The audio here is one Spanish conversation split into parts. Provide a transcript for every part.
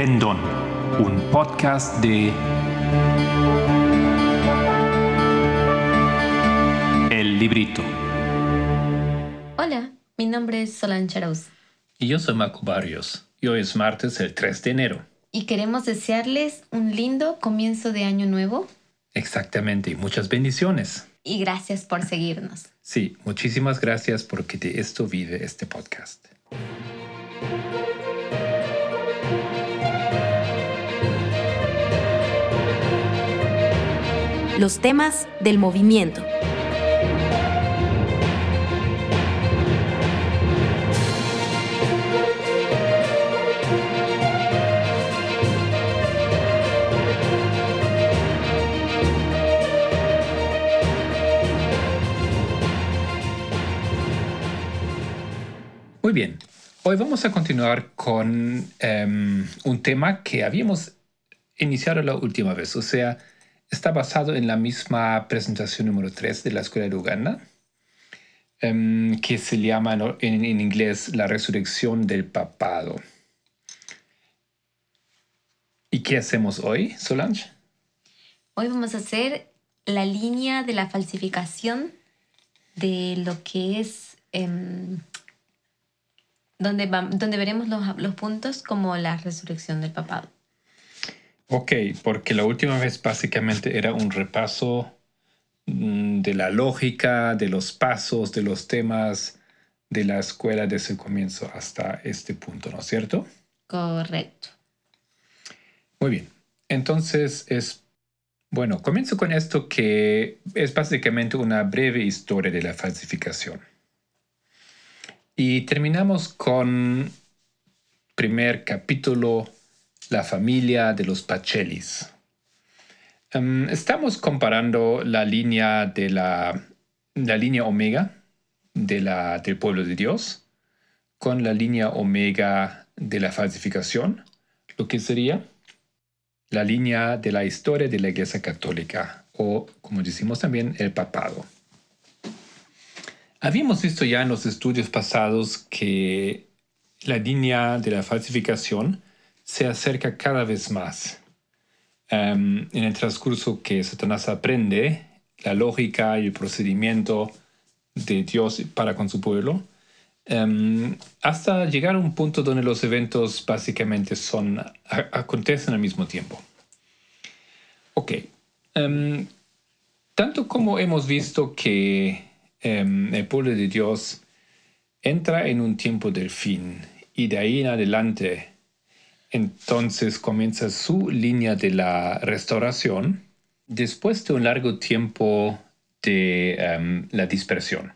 Pendón, un podcast de El Librito. Hola, mi nombre es Solange Arauz Y yo soy Marco Barrios. Y hoy es martes el 3 de enero. y queremos desearles un lindo comienzo de año nuevo Exactamente. Muchas bendiciones. y gracias por seguirnos. Sí, muchísimas gracias porque de esto vive este podcast. Los temas del movimiento. Muy bien. Hoy vamos a continuar con em, un tema que habíamos iniciado la última vez. O sea, está basado en la misma presentación número 3 de la Escuela de Uganda, em, que se llama en, inglés La resurrección del papado. ¿Y qué hacemos hoy, Solange? Hoy vamos a hacer la línea de la falsificación de lo que es em, donde, va- donde veremos los puntos como la resurrección del papado. Ok, porque la última vez básicamente era un repaso mm, de la lógica, de los pasos, de los temas de la escuela desde el comienzo hasta este punto, ¿no es cierto? Correcto. Muy bien. Entonces es, bueno, comienzo con esto que es básicamente una breve historia de la falsificación. Y terminamos con primer capítulo, la familia de los Pachelis. Em, estamos comparando la línea de la, la línea omega de la, del pueblo de Dios con la línea omega de la falsificación, lo que sería la línea de la historia de la Iglesia Católica o, como decimos también, el papado. Habíamos visto ya en los estudios pasados que la línea de la falsificación se acerca cada vez más. Em, en el transcurso que Satanás aprende la lógica y el procedimiento de Dios para con su pueblo, em, hasta llegar a un punto donde los eventos básicamente son, acontecen al mismo tiempo. Ok. em, tanto como hemos visto que el pueblo de Dios entra en un tiempo del fin y de ahí en adelante entonces comienza su línea de la restauración después de un largo tiempo de em, la dispersión.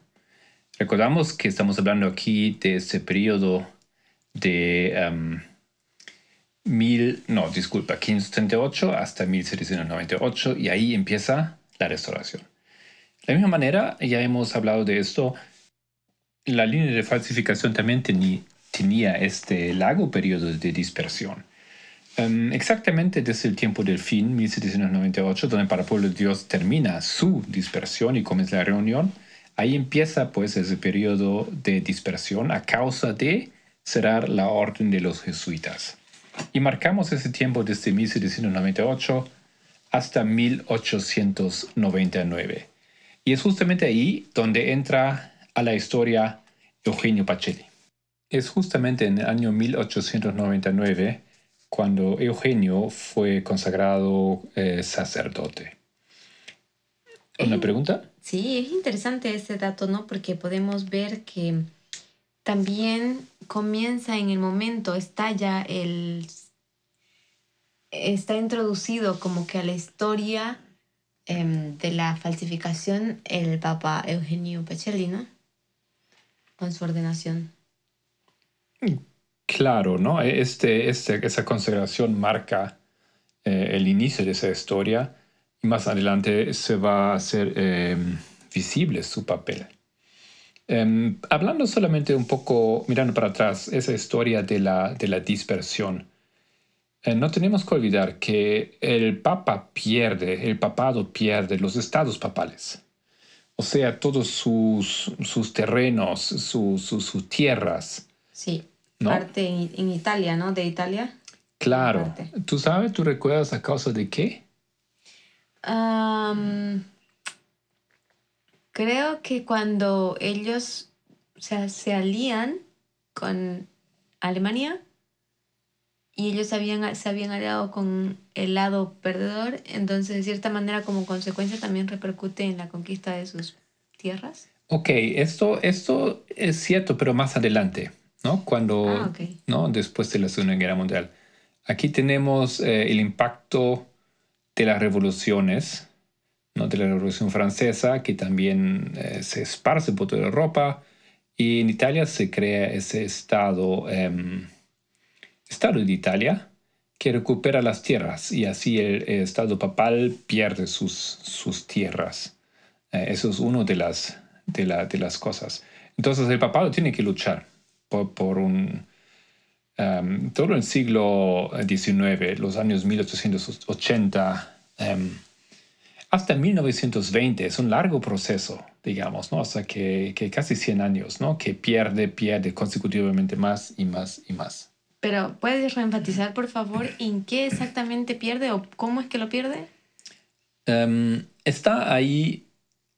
Recordamos que estamos hablando aquí de ese periodo de em, mil, no, disculpa, 1538 hasta 1798 y ahí empieza la restauración. De la misma manera, ya hemos hablado de esto, la línea de falsificación también teni- tenía este largo periodo de dispersión. Em, exactamente desde el tiempo del fin, 1798, donde para pueblo de Dios termina su dispersión y comienza la reunión, ahí empieza pues ese periodo de dispersión a causa de cerrar la orden de los jesuitas. Y marcamos ese tiempo desde 1798 hasta 1899. Y es justamente ahí donde entra a la historia Eugenio Pacelli. Es justamente en el año 1899 cuando Eugenio fue consagrado eh, sacerdote. ¿Una Eh, pregunta? Sí, es interesante ese dato, ¿no? Porque podemos ver que también comienza en el momento, está ya el... está introducido como que a la historia em, de la falsificación el Papa Eugenio Pacelli, ¿no? Con su ordenación. Claro, ¿no? Este, este, esa consagración marca eh, el inicio de esa historia y más adelante se va a hacer eh, visible su papel. Em, hablando solamente un poco, mirando para atrás, esa historia de la, de la dispersión. Eh, no tenemos que olvidar que el Papa pierde, el papado pierde los estados papales. O sea, todos sus, sus terrenos, su- sus tierras. Sí, ¿No? parte en, en Italia, ¿no? De Italia. Claro. ¿Tú sabes, tú recuerdas a causa de qué? Am, creo que cuando ellos o sea, se alían con Alemania y ellos habían, se habían aliado con el lado perdedor, entonces de cierta manera como consecuencia también repercute en la conquista de sus tierras. Ok, esto, esto es cierto, pero más adelante, ¿no? Cuando, Ah, ok. ¿no? Después de la Segunda Guerra Mundial. Aquí tenemos eh, el impacto de las revoluciones, ¿no? De la Revolución Francesa, que también eh, se esparce por toda Europa. Y en Italia se crea ese Estado, em, Estado de Italia, que recupera las tierras y así el, el Estado papal pierde sus, sus tierras. Eh, eso es una de las, de, la- de las cosas. Entonces el papado tiene que luchar por, por un... em, todo el siglo XIX, los años 1880, em, hasta 1920, es un largo proceso, digamos, ¿no? Hasta que, que casi 100 años, ¿no? Que pierde, pierde consecutivamente más y más y más. Pero ¿puedes reenfatizar, por favor, en qué exactamente pierde o cómo es que lo pierde? Em, está ahí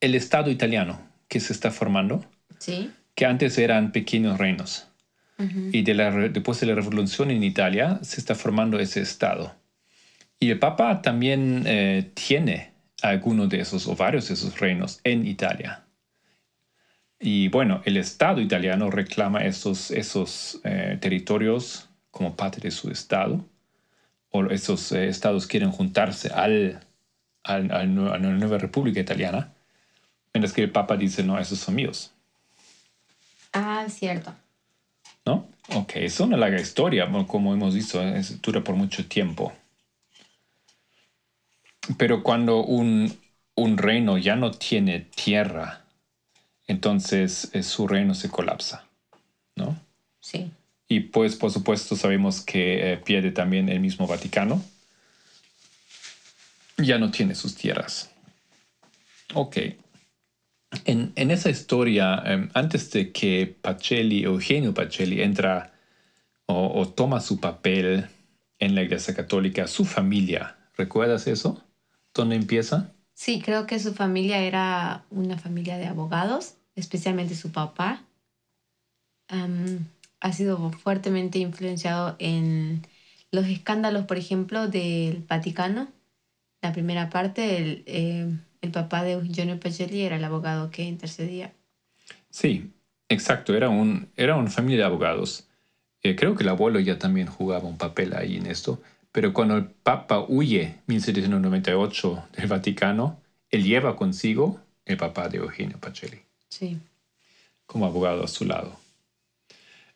el Estado italiano que se está formando, Sí. Que antes eran pequeños reinos. Y de la re- después de la revolución en Italia se está formando ese Estado. Y el Papa también eh, tiene algunos de esos o varios de esos reinos en Italia. Y bueno, el Estado italiano reclama esos, esos eh, territorios como parte de su Estado. O esos eh, estados quieren juntarse al, al- a la nueva República Italiana. Mientras que el Papa dice, no, esos son míos. Ah, cierto. ¿No? Ok, es una larga historia, como hemos visto, es- dura por mucho tiempo. Pero cuando un, un reino ya no tiene tierra, entonces eh, su reino se colapsa, ¿no? Sí. Y pues, por supuesto, sabemos que eh, pierde también el mismo Vaticano. Ya no tiene sus tierras. Ok. En, en esa historia, eh, antes de que Pacelli, Eugenio Pacelli, entra o, o toma su papel en la Iglesia Católica, su familia, ¿recuerdas eso? ¿Dónde empieza? Sí, creo que su familia era una familia de abogados, especialmente su papá. Am, ha sido fuertemente influenciado en los escándalos, por ejemplo, del Vaticano. La primera parte, el, eh, el papá de Eugenio Pacelli era el abogado que intercedía. Sí, exacto, era, un, era una familia de abogados. Eh, creo que el abuelo ya también jugaba un papel ahí en esto, pero cuando el Papa huye en 1798 del Vaticano, él lleva consigo el papá de Eugenio Pacelli Sí. como abogado a su lado.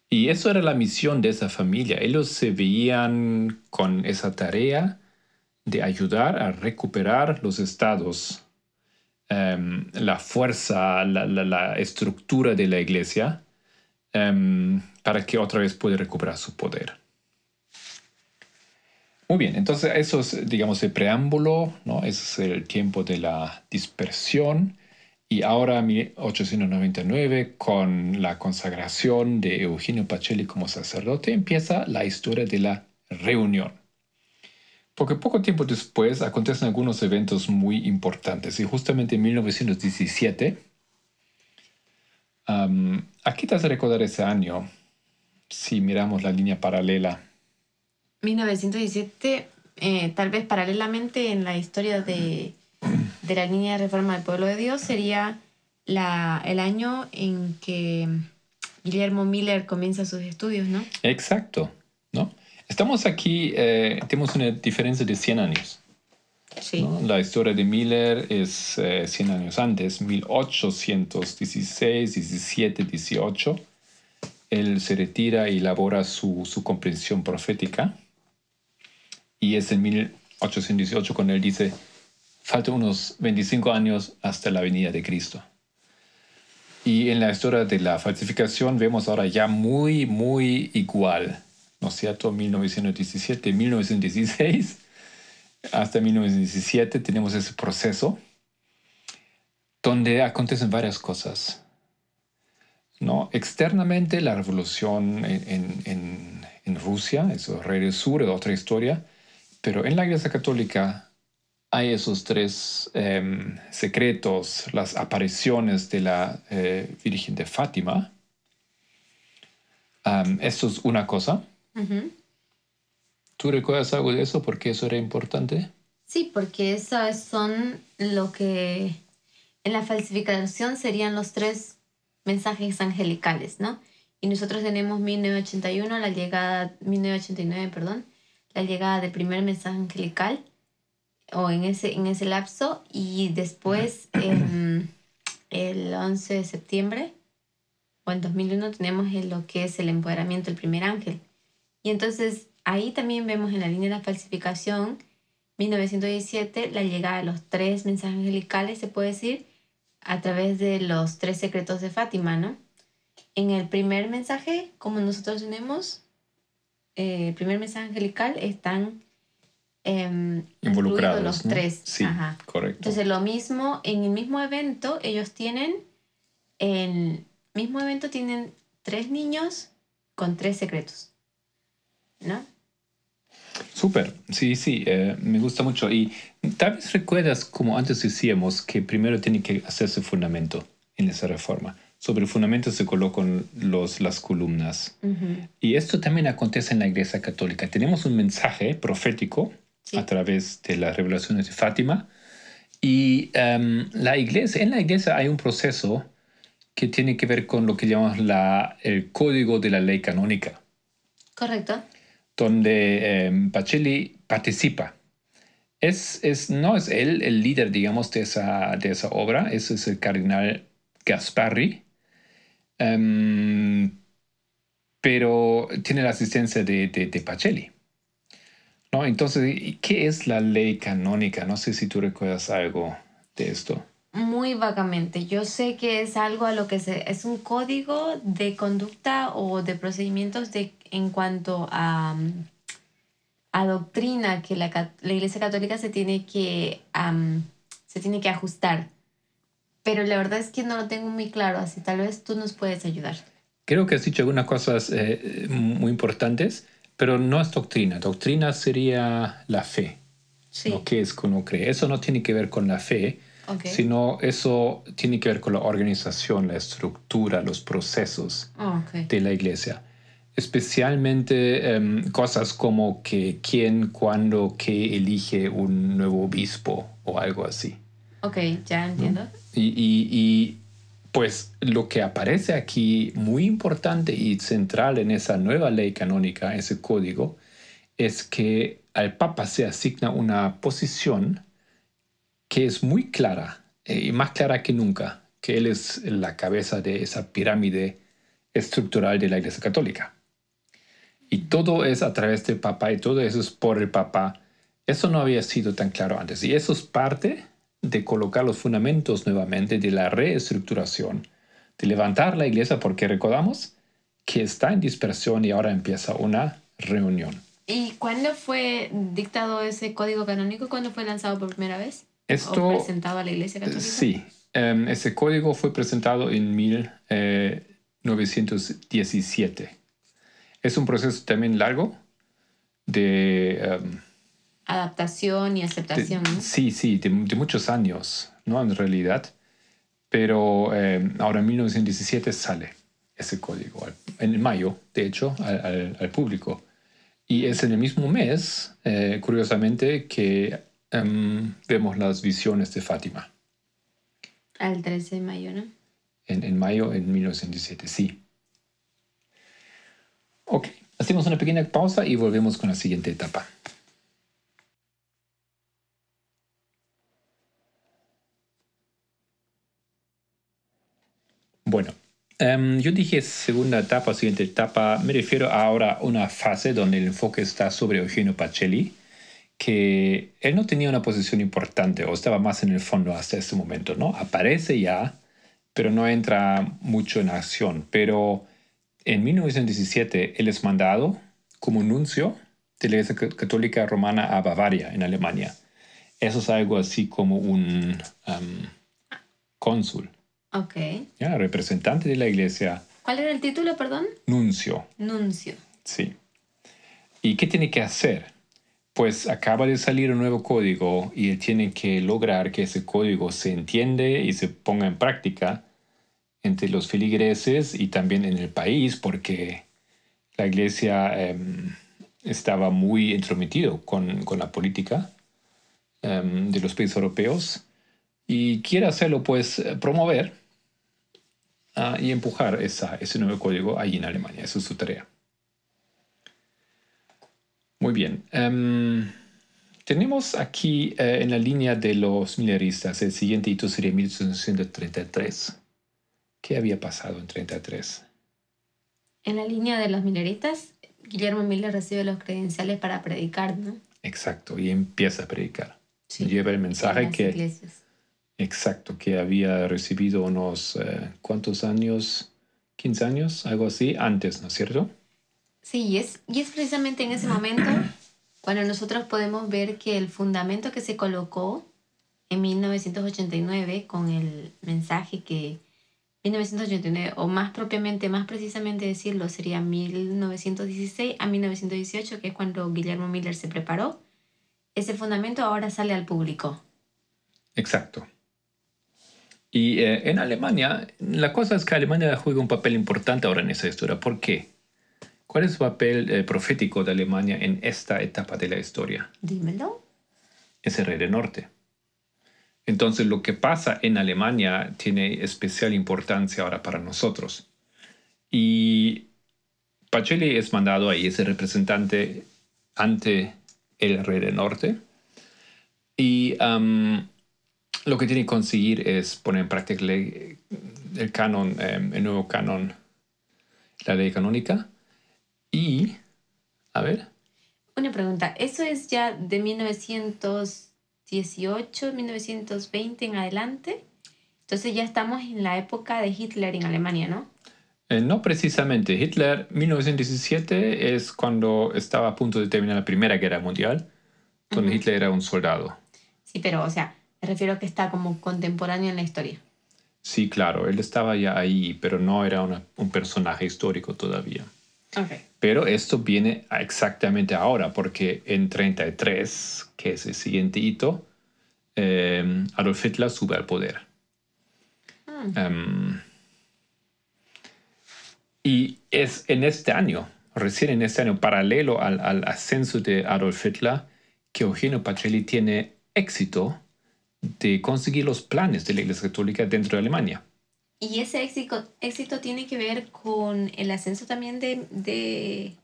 Y eso era la misión de esa familia. Ellos se veían con esa tarea de ayudar a recuperar los estados, em, la fuerza, la, la- la estructura de la iglesia, em, para que otra vez pueda recuperar su poder. Muy bien, entonces eso es, digamos, el preámbulo, ¿no? Ese es el tiempo de la dispersión. Y ahora, 1899, con la consagración de Eugenio Pacelli como sacerdote, empieza la historia de la reunión. Porque poco tiempo después acontecen algunos eventos muy importantes. Y justamente en 1917, am, aquí te hace recordar ese año, si miramos la línea paralela. 1917, eh, tal vez paralelamente en la historia de, de la línea de reforma del pueblo de Dios, sería la, el año en que Guillermo Miller comienza sus estudios, ¿no? Exacto. Estamos aquí, eh, tenemos una diferencia de 100 años. Sí. ¿no? La historia de Miller es eh, 100 años antes, 1816, 17, 18. Él se retira y elabora su, su comprensión profética. Y es en 1818 cuando él dice, faltan unos 25 años hasta la venida de Cristo. Y en la historia de la falsificación vemos ahora ya muy, muy igual, ¿no es cierto? 1917, 1916 hasta 1917 tenemos ese proceso donde acontecen varias cosas. ¿no? Externamente, la revolución en, en- en- Rusia, eso Rey del Sur, es otra historia, pero en la Iglesia Católica hay esos tres em, secretos, las apariciones de la eh, Virgen de Fátima. Am, esto es una cosa. Ujú. ¿Tú recuerdas algo de eso? ¿Por qué eso era importante? Sí, porque esas son lo que en la falsificación serían los tres mensajes angelicales, ¿no? Y nosotros tenemos 1981, la llegada, 1989, perdón, la llegada del primer mensaje angelical, o en ese, en ese lapso, y después, em, el 11 de septiembre, o en 2001, tenemos lo que es el empoderamiento del primer ángel. Y entonces ahí también vemos en la línea de la falsificación 1917, la llegada de los tres mensajes angelicales, se puede decir, a través de los tres secretos de Fátima, ¿no? En el primer mensaje, como nosotros tenemos, eh, el primer mensaje angelical, están em, Involucrados. los ¿no? tres. Sí, Ajá. correcto. Entonces, lo mismo, en el mismo evento, ellos tienen, el mismo evento tienen tres niños con tres secretos, ¿no? Súper, sí, sí, eh, me gusta mucho. Y tal vez recuerdas, como antes decíamos, que primero tiene que hacerse fundamento en esa reforma. Sobre el fundamento se colocan los, las columnas. Y esto también acontece en la Iglesia Católica. Tenemos un mensaje profético Sí. a través de las revelaciones de Fátima. Y em, la iglesia, en la iglesia hay un proceso que tiene que ver con lo que llamamos la, el código de la ley canónica Correcto. Donde eh, Pacelli participa. Es, es, no es él el líder, digamos, de esa, de esa obra, es el cardenal Gasparri, Em, pero tiene la asistencia de, de, Pacelli. ¿No? Entonces, ¿y ¿qué es la ley canónica? No sé si tú recuerdas algo de esto. Muy vagamente. Yo sé que es algo a lo que se... Es un código de conducta o de procedimientos de, en cuanto a, mm, a doctrina que la, la Iglesia Católica se tiene que, se tiene que ajustar. Pero la verdad es que no lo tengo muy claro, así tal vez tú nos puedes ayudar. Creo que has dicho algunas cosas eh, muy importantes, pero no es doctrina. Doctrina sería la fe. Sí. lo que es que uno cree. Eso no tiene que ver con la fe, sino eso tiene que ver con la organización, la estructura, los procesos ok. de la iglesia. Especialmente em, cosas como que quién, cuándo, qué elige un nuevo obispo o algo así. Ok, ya entiendo. Y, y- y, pues lo que aparece aquí muy importante y central en esa nueva ley canónica, ese código, es que al Papa se asigna una posición que es muy clara, eh, y más clara que nunca, que él es la cabeza de esa pirámide estructural de la Iglesia Católica. Y todo es a través del Papa y todo eso es por el Papa. Eso no había sido tan claro antes. Y eso es parte de colocar los fundamentos nuevamente de la reestructuración, de levantar la iglesia, porque recordamos que está en dispersión y ahora empieza una reunión. ¿Y cuándo fue dictado ese código canónico? ¿Cuándo fue lanzado por primera vez? ¿O Esto, presentado a la Iglesia Católica? sí, em, ese código fue presentado en 1917. Es un proceso también largo de... em, Adaptación y de- aceptación. ¿no? sí, sí, de, de muchos años, ¿no? En realidad. Pero em, ahora en 1917 sale ese código, en mayo, de hecho, al, al- al público. Y es en el mismo mes, eh, curiosamente, que em, vemos las visiones de Fátima. Al 13 de mayo, ¿no? En, en mayo en 1917, sí. Ok, hacemos una pequeña pausa y volvemos con la siguiente etapa. Bueno, em, yo dije segunda etapa, siguiente etapa, me refiero ahora a una fase donde el enfoque está sobre Eugenio Pacelli, que él no tenía una posición importante o estaba más en el fondo hasta este momento, ¿no? Aparece ya, pero no entra mucho en acción. Pero en 1917 él es mandado como nuncio de la Iglesia Católica Romana a Bavaria, en Alemania. Eso es algo así como un um, cónsul, Ok. ¿ya? representante de la Iglesia, ¿Cuál era el título, perdón? nuncio, Nuncio. sí. ¿Y qué tiene que hacer? Pues acaba de salir un nuevo código y él tiene que lograr que ese código se entiende y se ponga en práctica entre los feligreses y también en el país, porque la iglesia em, estaba muy entrometido con, con la política em, de los países europeos y quiere hacerlo, pues, promover ah, y empujar esa, ese nuevo código ahí en Alemania. Esa es su tarea. Muy bien. Em, tenemos aquí eh, en la línea de los mileristas, el siguiente hito sería 1833. ¿Qué había pasado en 33? En la línea de los mileristas, Guillermo Miller recibe los credenciales para predicar, ¿no? Exacto, y empieza a predicar. Sí, Lleva el en mensaje que, iglesias. exacto, que había recibido unos, eh, ¿cuántos años? 15 años, algo así, antes, ¿no es cierto? Sí, y es, y es precisamente en ese momento cuando nosotros podemos ver que el fundamento que se colocó en 1989 con el mensaje que 1989, o más propiamente, más precisamente decirlo, sería 1916 a 1918, que es cuando Guillermo Miller se preparó. Ese fundamento ahora sale al público. Exacto. Y eh, en Alemania, la cosa es que Alemania juega un papel importante ahora en esa historia. ¿Por qué? ¿Cuál es el papel eh, profético de Alemania en esta etapa de la historia? Dímelo. Es el rey del norte. Entonces lo que pasa en Alemania tiene especial importancia ahora para nosotros. Y Pacelli es mandado ahí, es el representante ante el rey del norte. Y am, lo que tiene que conseguir es poner en práctica el canon, em, el nuevo canon, la ley canónica. Y, a ver, Una pregunta, ¿eso es ya de 1918, 1920 en adelante? Entonces ya estamos en la época de Hitler en Alemania, ¿no? Eh, no precisamente. Hitler, 1917, es cuando estaba a punto de terminar la Primera Guerra Mundial, donde Ujú. Hitler era un soldado. Sí, pero, o sea, me refiero a que está como contemporáneo en la historia. Sí, claro, él estaba ya ahí, pero no era una- un personaje histórico todavía. Ok. Pero esto viene exactamente ahora, porque en 33, que es el siguiente hito, eh, Adolf Hitler sube al poder. Mm. Em, y es en este año, recién en este año, paralelo al, al ascenso de Adolf Hitler, que Eugenio Pacelli tiene éxito de conseguir los planes de la Iglesia Católica dentro de Alemania. ¿Y ese éxito, éxito tiene que ver con el ascenso también de, de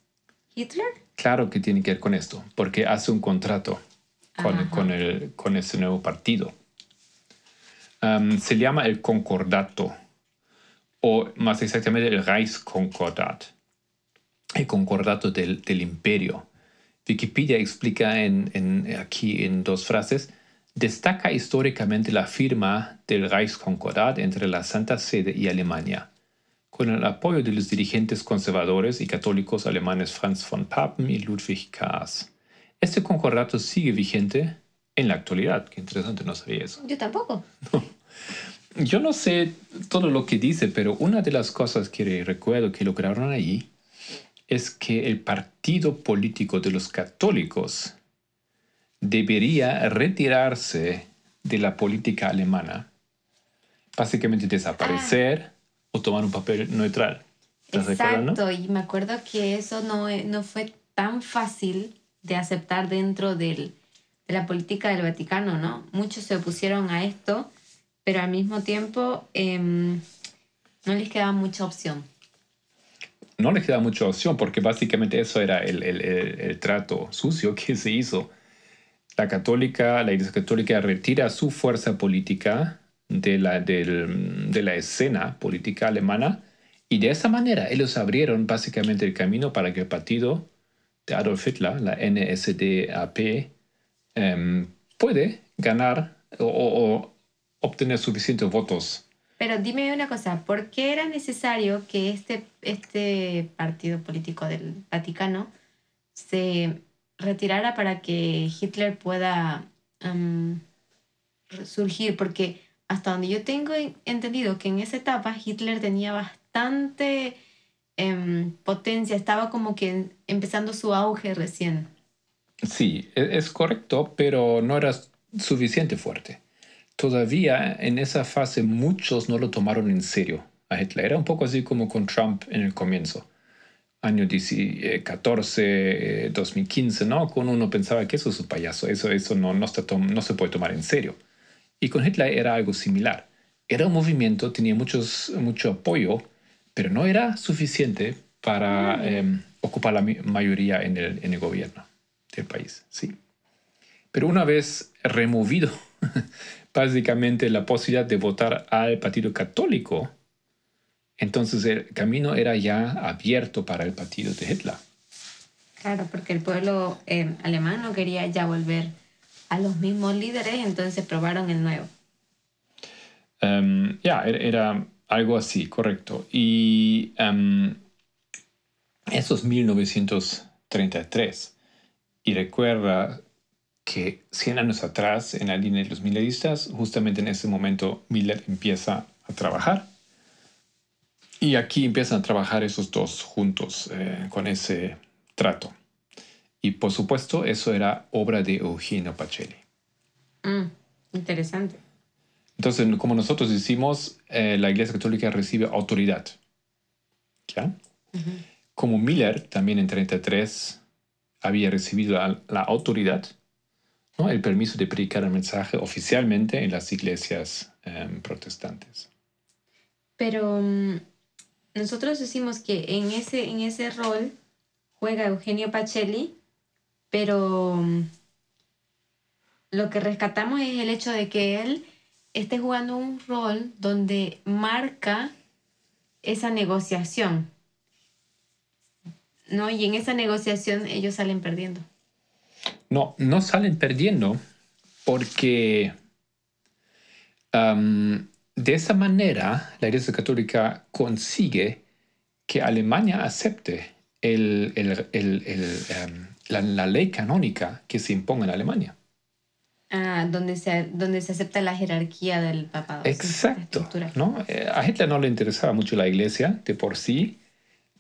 Hitler? Claro que tiene que ver con esto, porque hace un contrato con, con, el, con ese nuevo partido. Se llama el Concordato, o más exactamente el Reichskonkordat, el Concordato del, del Imperio. Wikipedia explica en, en- aquí en dos frases, destaca históricamente la firma del Reichskonkordat entre la Santa Sede y Alemania con el apoyo de los dirigentes conservadores y católicos alemanes Franz von Papen y Ludwig Kaas. Este concordato sigue vigente en la actualidad. Qué interesante, no sabía eso. Yo tampoco. Yo no sé todo lo que dice, pero una de las cosas que recuerdo que lograron allí es que el partido político de los católicos debería retirarse de la política alemana, básicamente desaparecer o tomar un papel neutral. ¿Estás de acuerdo, no? Exacto, y me acuerdo que eso no, e- no fue tan fácil de aceptar dentro del- de la política del Vaticano, ¿no? Muchos se opusieron a esto, pero al mismo tiempo em, no les quedaba mucha opción. no les queda mucha opción porque básicamente eso era el, el- el- el trato sucio que se hizo. La católica, la Iglesia Católica retira su fuerza política de la, del- de la escena política alemana y de esa manera ellos abrieron básicamente el camino para que el partido de Adolf Hitler, la NSDAP, em, puede ganar o- o obtener suficientes votos. Pero dime una cosa, ¿por qué era necesario que este, este partido político del Vaticano se retirara para que Hitler pueda em, surgir? Porque hasta donde yo tengo entendido que en esa etapa Hitler tenía bastante em, potencia, estaba como que empezando su auge recién. Sí, e- es correcto, pero no era suficiente fuerte. Todavía en esa fase muchos no lo tomaron en serio a Hitler. Era un poco así como con Trump en el comienzo. Año 14, 2015, ¿no? Con uno pensaba que eso es un payaso, eso, eso no, no, está no se puede tomar en serio. Y con Hitler era algo similar. Era un movimiento, tenía muchos, mucho apoyo, pero no era suficiente para em, ocupar la mayoría en el, en el gobierno del país, sí. Pero una vez removido básicamente la posibilidad de votar al Partido Católico, entonces el camino era ya abierto para el partido de Hitler. Claro, porque el pueblo eh, alemán no quería ya volver a los mismos líderes, entonces probaron el nuevo. Em, ya, era, era algo así, correcto. Y em, eso es 1933. Y recuerda que 100 años atrás, en la línea de los milleristas, justamente en ese momento Miller empieza a trabajar. Y aquí empiezan a trabajar esos dos juntos eh, con ese trato. Y por supuesto, eso era obra de Eugenio Pacelli. Mm, interesante. Entonces, como nosotros decimos, eh, la Iglesia Católica recibe autoridad. ¿Ya? Como Miller también en 33 había recibido la, la autoridad, ¿no? el permiso de predicar el mensaje oficialmente en las iglesias em, protestantes. Pero mm, nosotros decimos que en ese, en ese rol juega Eugenio Pacelli, pero mm, lo que rescatamos es el hecho de que él esté jugando un rol donde marca esa negociación. ¿No? Y en esa negociación ellos salen perdiendo. No, no salen perdiendo porque de esa manera la Iglesia Católica consigue que Alemania acepte el- el- el- el, em, la, la ley canónica que se imponga en Alemania. Ah, donde se, donde se acepta la jerarquía del papado. Exacto. ¿no? Eh, A Hitler no le interesaba mucho la iglesia de por sí,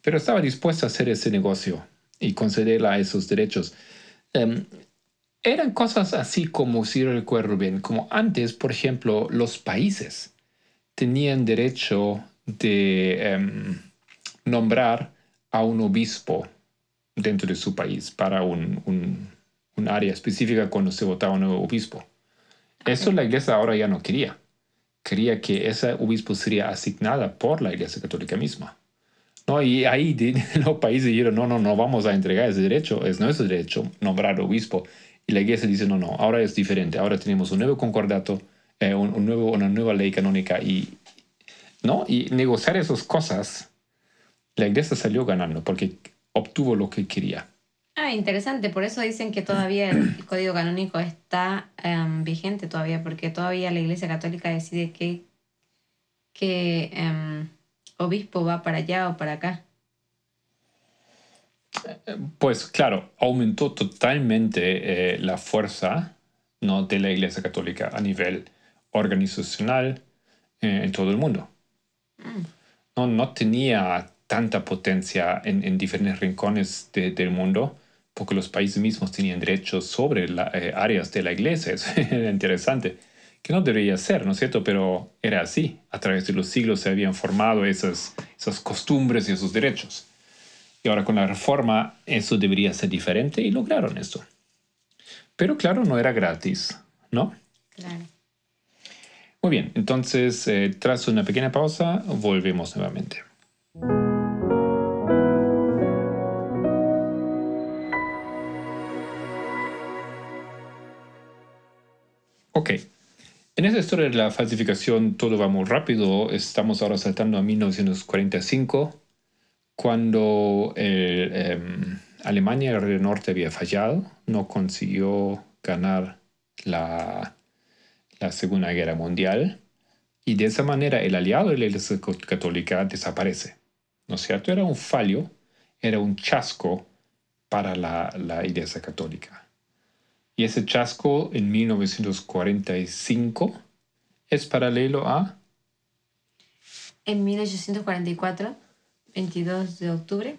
pero estaba dispuesto a hacer ese negocio y concederle esos derechos. Em, eran cosas así como, si recuerdo bien, como antes, por ejemplo, los países tenían derecho de em, nombrar a un obispo dentro de su país para un, un- un área específica cuando se votaba un nuevo obispo. Eso la iglesia ahora ya no quería. Quería que ese obispo sería asignada por la iglesia católica misma. ¿No? Y ahí los países dijeron, no, no, no vamos a entregar ese derecho, es nuestro derecho nombrar obispo. Y la iglesia dice, no, no, ahora es diferente, ahora tenemos un nuevo concordato, eh, un, un nuevo, una nueva ley canónica y, ¿no? y negociar esas cosas, la iglesia salió ganando porque obtuvo lo que quería. Ah, interesante. Por eso dicen que todavía el código canónico está em, vigente todavía, porque todavía la Iglesia Católica decide qué, qué em, obispo va para allá o para acá. Pues claro, aumentó totalmente eh, la fuerza ¿no? de la Iglesia Católica a nivel organizacional eh, en todo el mundo. No, no tenía tanta potencia en, en diferentes rincones de- del mundo porque los países mismos tenían derechos sobre las áreas de la Iglesia. Era interesante, que no debería ser, ¿no es cierto? Pero era así. A través de los siglos se habían formado esas, esas costumbres y esos derechos. Y ahora con la reforma eso debería ser diferente y lograron eso. Pero claro, no era gratis, ¿no? Claro. Muy bien, entonces eh, tras una pequeña pausa volvemos nuevamente. Ok, en esta historia de la falsificación todo va muy rápido. Estamos ahora saltando a 1945 cuando el, em, Alemania del Norte había fallado, no consiguió ganar la, la Segunda Guerra Mundial y de esa manera el aliado de la Iglesia Católica desaparece. ¿No es cierto? Era un fallo, era un chasco para la, la Iglesia Católica. Y ese chasco en 1945 es paralelo a En 1844 22 de octubre.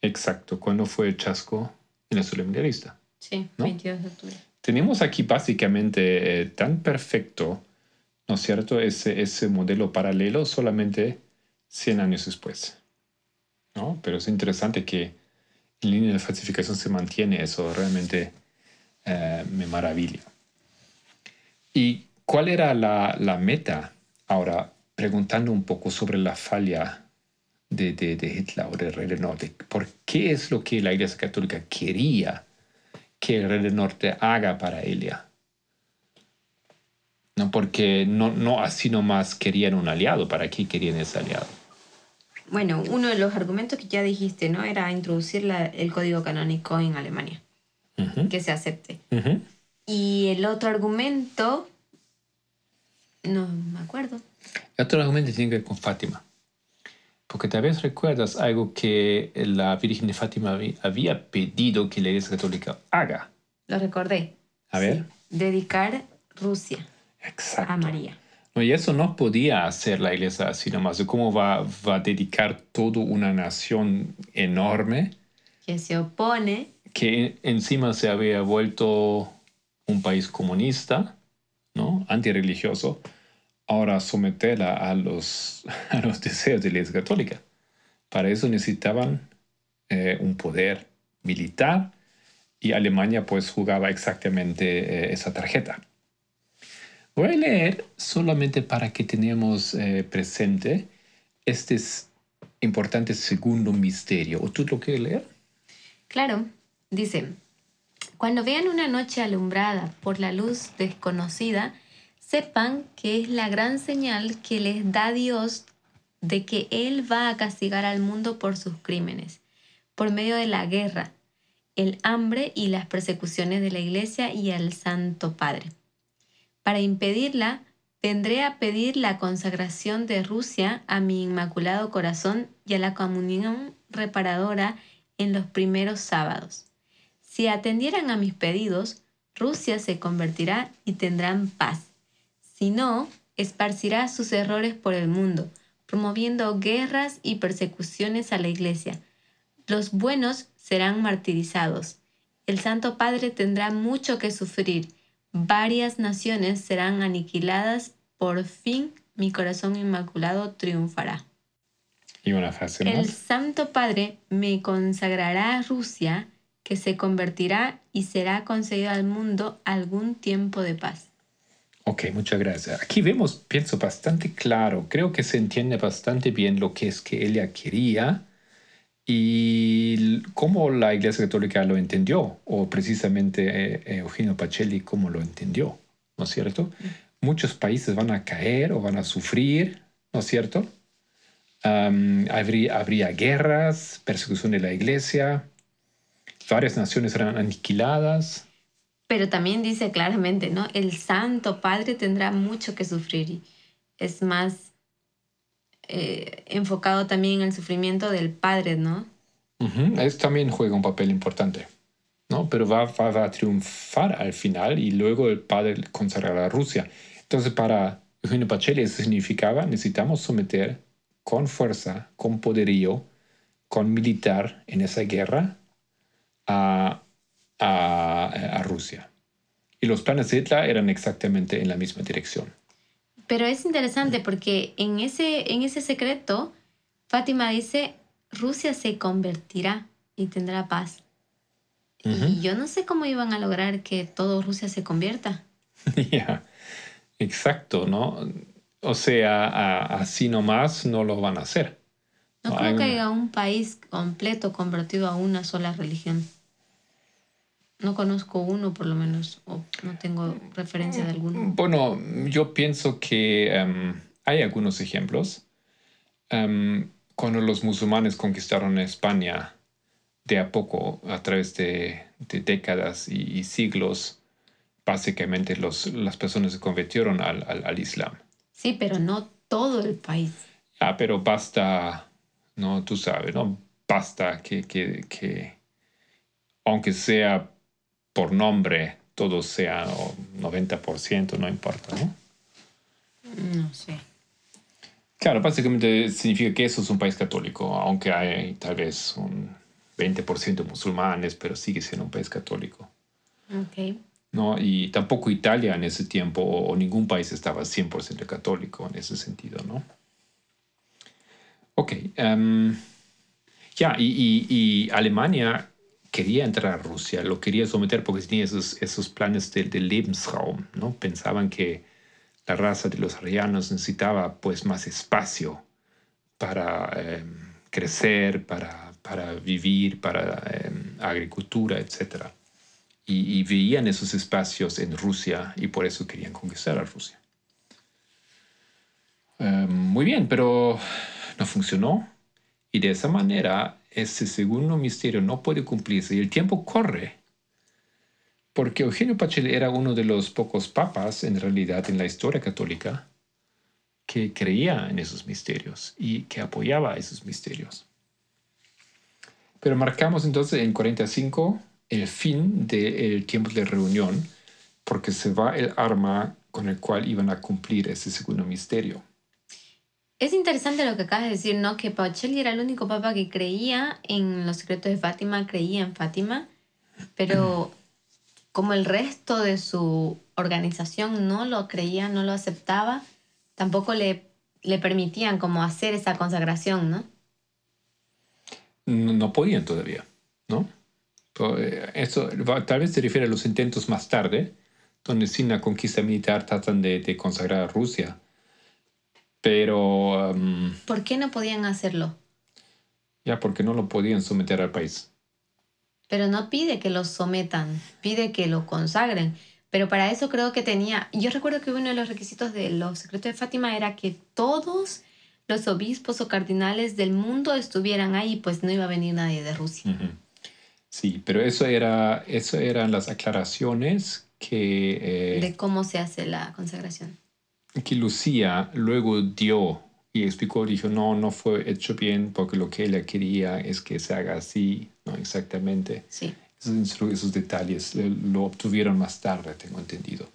Exacto, cuando fue el chasco en la solemnidad. Sí, ¿No? 22 de octubre. Tenemos aquí básicamente eh, tan perfecto, ¿no es cierto?, ese, ese modelo paralelo solamente 100 años después. ¿no? Pero es interesante que en línea de falsificación se mantiene eso, realmente eh, me maravilla. ¿Y cuál era la, la meta? Ahora, preguntando un poco sobre la falla de, de, de Hitler o del Rey del Norte, ¿por qué es lo que la Iglesia Católica quería que el Rey del Norte haga para ella? No, porque no, no así nomás querían un aliado, ¿para qué querían ese aliado? Bueno, uno de los argumentos que ya dijiste, ¿no? Era introducir la- el código canónico en Alemania, Ujú, que se acepte. ujú. Y el otro argumento, no me acuerdo. El otro argumento tiene que ver con Fátima. Porque tal vez recuerdas algo que la Virgen de Fátima habí- había pedido que la Iglesia Católica haga. Lo recordé. A ver. Dedicar Rusia Exacto. a María. No, y eso no podía hacer la Iglesia así nomás. ¿De ¿Cómo va, va a dedicar toda una nación enorme Que se opone, que encima se había vuelto un país comunista, ¿no? antirreligioso, ahora someterla a los, a los deseos de la Iglesia Católica. Para eso necesitaban eh, un poder militar y Alemania pues jugaba exactamente eh, esa tarjeta. Voy a leer solamente para que tenemos eh, presente este importante segundo misterio. ¿O tú lo quieres leer? Claro, dice, cuando vean una noche alumbrada por la luz desconocida, sepan que es la gran señal que les da Dios de que Él va a castigar al mundo por sus crímenes, por medio de la guerra, el hambre y las persecuciones de la Iglesia y al Santo Padre. Para impedirla, vendré a pedir la consagración de Rusia a mi Inmaculado Corazón y a la comunión reparadora en los primeros sábados. Si atendieran a mis pedidos, Rusia se convertirá y tendrán paz. Si no, esparcirá sus errores por el mundo, promoviendo guerras y persecuciones a la Iglesia. Los buenos serán martirizados. El Santo Padre tendrá mucho que sufrir. Varias naciones serán aniquiladas. Por fin mi corazón inmaculado triunfará. Y una frase El más. Santo Padre me consagrará a Rusia, que se convertirá y será concedido al mundo algún tiempo de paz. Ok, muchas gracias. Aquí vemos, pienso, bastante claro. Creo que se entiende bastante bien lo que es que ella quería y cómo la Iglesia Católica lo entendió, o precisamente eh, Eugenio Pacelli cómo lo entendió, ¿no es cierto? Muchos países van a caer o van a sufrir, ¿no es cierto? Habría, habría guerras, persecución de la Iglesia, varias naciones serán aniquiladas. Pero también dice claramente, ¿no? El Santo Padre tendrá mucho que sufrir y es más eh, enfocado también en el sufrimiento del Padre, ¿no? Ujú, Eso también juega un papel importante, ¿no? Pero va, va- va a triunfar al final y luego el padre consagrará a Rusia. Entonces, para Eugenio Pacelli eso significaba necesitamos someter con fuerza, con poderío, con militar en esa guerra a, a, a Rusia. Y los planes de Hitler eran exactamente en la misma dirección. Pero es interesante porque en ese, en ese secreto, Fátima dice, Rusia se convertirá y tendrá paz. Y yo no sé cómo iban a lograr que todo Rusia se convierta. Ya, exacto, ¿no? O sea, a- así nomás no lo van a hacer. No No, creo que haya un país completo convertido a una sola religión. No conozco uno, por lo menos, o no tengo referencia de alguno. Bueno, yo pienso que em, hay algunos ejemplos. Em, cuando los musulmanes conquistaron España de a poco, a través de, de décadas y, y siglos, básicamente los, las personas se convirtieron al, al, al Islam. Sí, pero no todo el país. Ah, pero basta, no, tú sabes, ¿no? Basta que, que, que aunque sea por nombre, todo sea o 90%, no importa, ¿no? No sé. Claro, básicamente significa que eso es un país católico, aunque hay tal vez un 20% musulmanes, pero sigue siendo un país católico. Ok. ¿no? Y tampoco Italia en ese tiempo o, o ningún país estaba 100% católico en ese sentido, ¿no? Ok. em, ya, y, y- y Alemania quería entrar a Rusia, lo quería someter porque tenía esos, esos planes del del Lebensraum, ¿no? Pensaban que la raza de los arianos necesitaba pues más espacio para em, crecer, para, para vivir, para em, agricultura, etc. Y, y veían esos espacios en Rusia y por eso querían conquistar a Rusia. Em, muy bien, pero no funcionó. Y de esa manera, ese segundo misterio no puede cumplirse y el tiempo corre. Porque Eugenio Pacelli era uno de los pocos papas, en realidad, en la historia católica, que creía en esos misterios y que apoyaba esos misterios. Pero marcamos entonces en 45 el fin del tiempo de reunión, porque se va el arma con el cual iban a cumplir ese segundo misterio. Es interesante lo que acabas de decir, ¿no? Que Pacelli era el único papa que creía en los secretos de Fátima, creía en Fátima, pero como el resto de su organización no lo creía, no lo aceptaba, tampoco le, le permitían como hacer esa consagración, ¿no? no, no podían todavía, ¿no? Eh, Eso tal vez se refiere a los intentos más tarde, donde sin la conquista militar tratan de, de consagrar a Rusia. Pero um, ¿Por qué no podían hacerlo? ya porque no lo podían someter al país. Pero no pide que lo sometan, pide que lo consagren. Pero para eso creo que tenía, yo recuerdo que uno de los requisitos de los secretos de Fátima era que todos los obispos o cardinales del mundo estuvieran ahí, pues no iba a venir nadie de Rusia. Sí, pero eso, era, eso eran las aclaraciones que, eh, De cómo se hace la consagración. Que Lucía luego dio y explicó, dijo, no, no fue hecho bien porque lo que ella quería es que se haga así, no exactamente. Sí. Esos, esos detalles eh, lo obtuvieron más tarde, tengo entendido.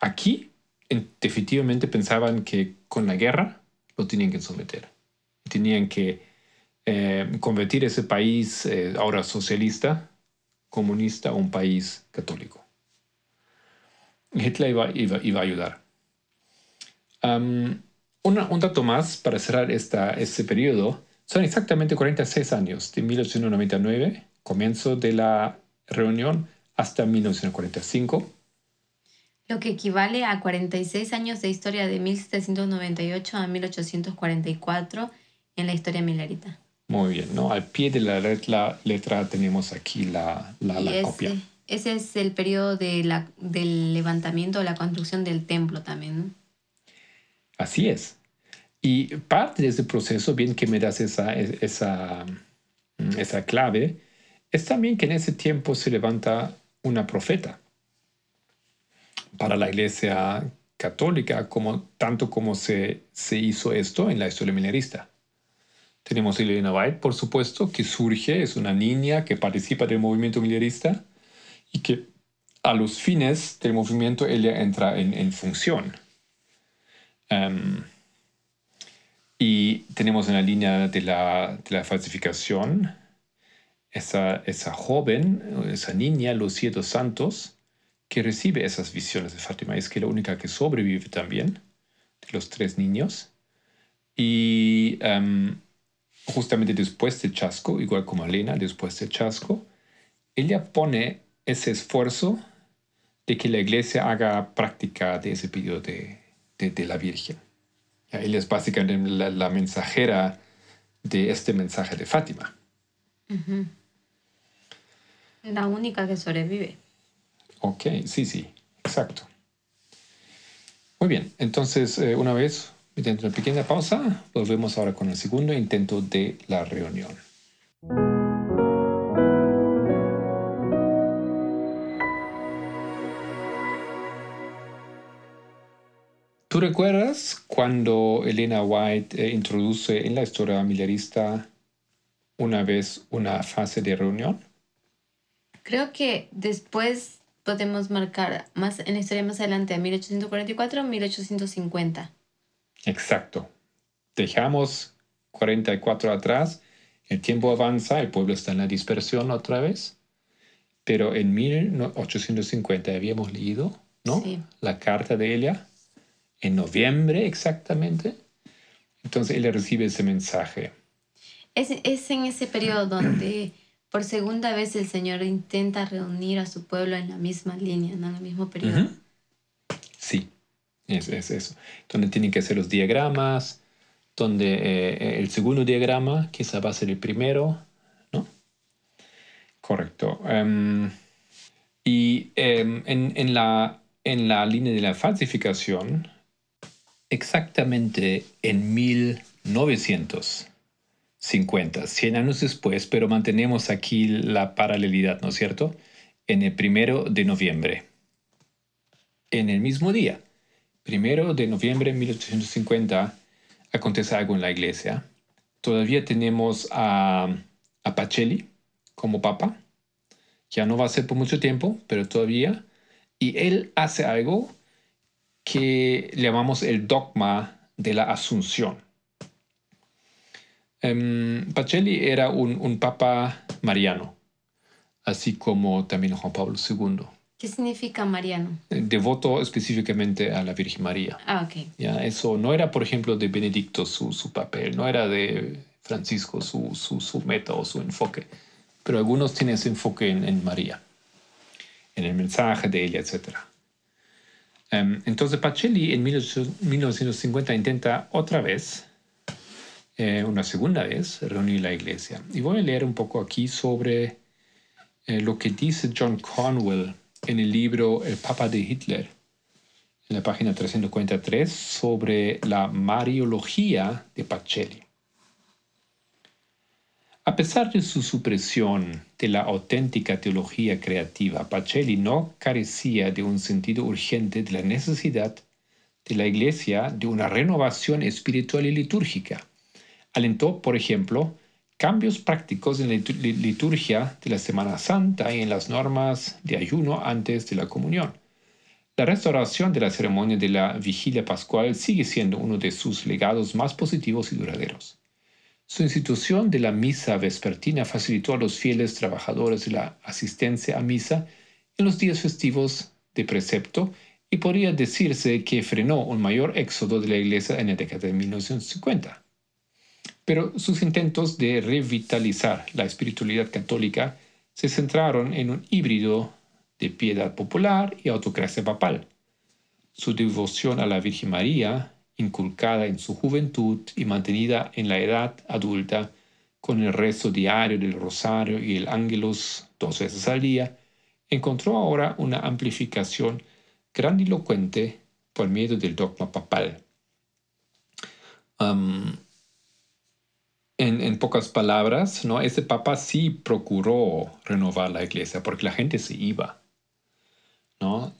Aquí, en- definitivamente pensaban que con la guerra lo tenían que someter. Tenían que eh, convertir ese país eh, ahora socialista, comunista, a un país católico. Hitler iba, iba- iba a ayudar. Una- un dato más para cerrar esta, este periodo. Son exactamente 46 años, de 1899, comienzo de la reunión, hasta 1945. Lo que equivale a 46 años de historia de 1798 a 1844 en la historia milerita. Muy bien, ¿no? Al pie de la letra, letra tenemos aquí la, la, la ese, copia. ese es el periodo de la, del levantamiento, la construcción del templo también, ¿no? Así es. Y parte de ese proceso, bien que me das esa, esa, esa clave, es también que en ese tiempo se levanta una profeta para la iglesia católica, como, tanto como se, se hizo esto en la historia milerista. Tenemos a Elena White, por supuesto, que surge, es una niña que participa del movimiento milerista y que a los fines del movimiento ella entra en, en función. Um, y tenemos en la línea de la, de la falsificación esa, esa joven, esa niña, Lucía dos Santos, que recibe esas visiones de Fátima. Es que la única que sobrevive también de los tres niños. Y um, justamente después del chasco, igual como Elena, después del chasco, ella pone ese esfuerzo de que la iglesia haga práctica de ese pedido de, de, de la Virgen. Ya, ella es básicamente la, la, mensajera de este mensaje de Fátima. Uh -huh. La única que sobrevive. Ok, sí, sí, exacto. Muy bien, entonces eh, una vez, dentro de una pequeña pausa, volvemos ahora con el segundo intento de la reunión. ¿Tú recuerdas cuando Elena White eh, introduce en la historia millerista una vez una fase de reunión? Creo que después podemos marcar más en la historia más adelante a 1844 1850. Exacto. dejamos 44 atrás, el tiempo avanza, el pueblo está en la dispersión otra vez, pero en 1850 habíamos leído ¿no? Sí. la carta de ella, en noviembre exactamente. Entonces ella recibe ese mensaje. Es, es en ese periodo donde por segunda vez el Señor intenta reunir a su pueblo en la misma línea, ¿no? en el mismo periodo. Ujú. Sí, es, es eso. Donde tienen que hacer los diagramas, donde eh, el segundo diagrama quizá va a ser el primero, ¿no? Correcto. Em, y em, en, en la, en la línea de la falsificación, exactamente en 1950, 100 años después, pero mantenemos aquí la paralelidad, ¿no es cierto? En el primero de noviembre en el mismo día, primero de noviembre de 1850, acontece algo en la iglesia. Todavía tenemos a, a Pacelli como papa. Ya no va a ser por mucho tiempo, pero todavía. Y él hace algo que llamamos el dogma de la asunción. Em, Pacelli era un, un papa mariano, así como también Juan Pablo II ¿Qué significa Mariano? devoto específicamente a la Virgen María. Ah, ok. ¿ya? Eso no era, por ejemplo, de Benedicto su, su papel, no era de Francisco su, su, su método, su enfoque, pero algunos tienen ese enfoque en, en María, en el mensaje de ella, etc. Em, entonces Pacelli en 18- 1950 intenta otra vez, eh, una segunda vez, reunir la iglesia. Y voy a leer un poco aquí sobre eh, lo que dice John Conwell en el libro El Papa de Hitler, en la página 343, sobre la Mariología de Pacelli. A pesar de su supresión de la auténtica teología creativa, Pacelli no carecía de un sentido urgente de la necesidad de la Iglesia de una renovación espiritual y litúrgica. Alentó, por ejemplo, cambios prácticos en la litu- li- liturgia de la Semana Santa y en las normas de ayuno antes de la comunión. La restauración de la ceremonia de la vigilia pascual sigue siendo uno de sus legados más positivos y duraderos. Su institución de la misa vespertina facilitó a los fieles trabajadores la asistencia a misa en los días festivos de precepto y podría decirse que frenó un mayor éxodo de la iglesia en la década de 1950 pero sus intentos de revitalizar la espiritualidad católica se centraron en un híbrido de piedad popular y autocracia papal. Su devoción a la Virgen María, inculcada en su juventud y mantenida en la edad adulta, con el rezo diario del rosario y el ángelus dos veces al día, encontró ahora una amplificación grandilocuente por medio del dogma papal. En, pocas palabras, ¿no? Ese papa sí procuró renovar la iglesia porque la gente se iba, ¿no?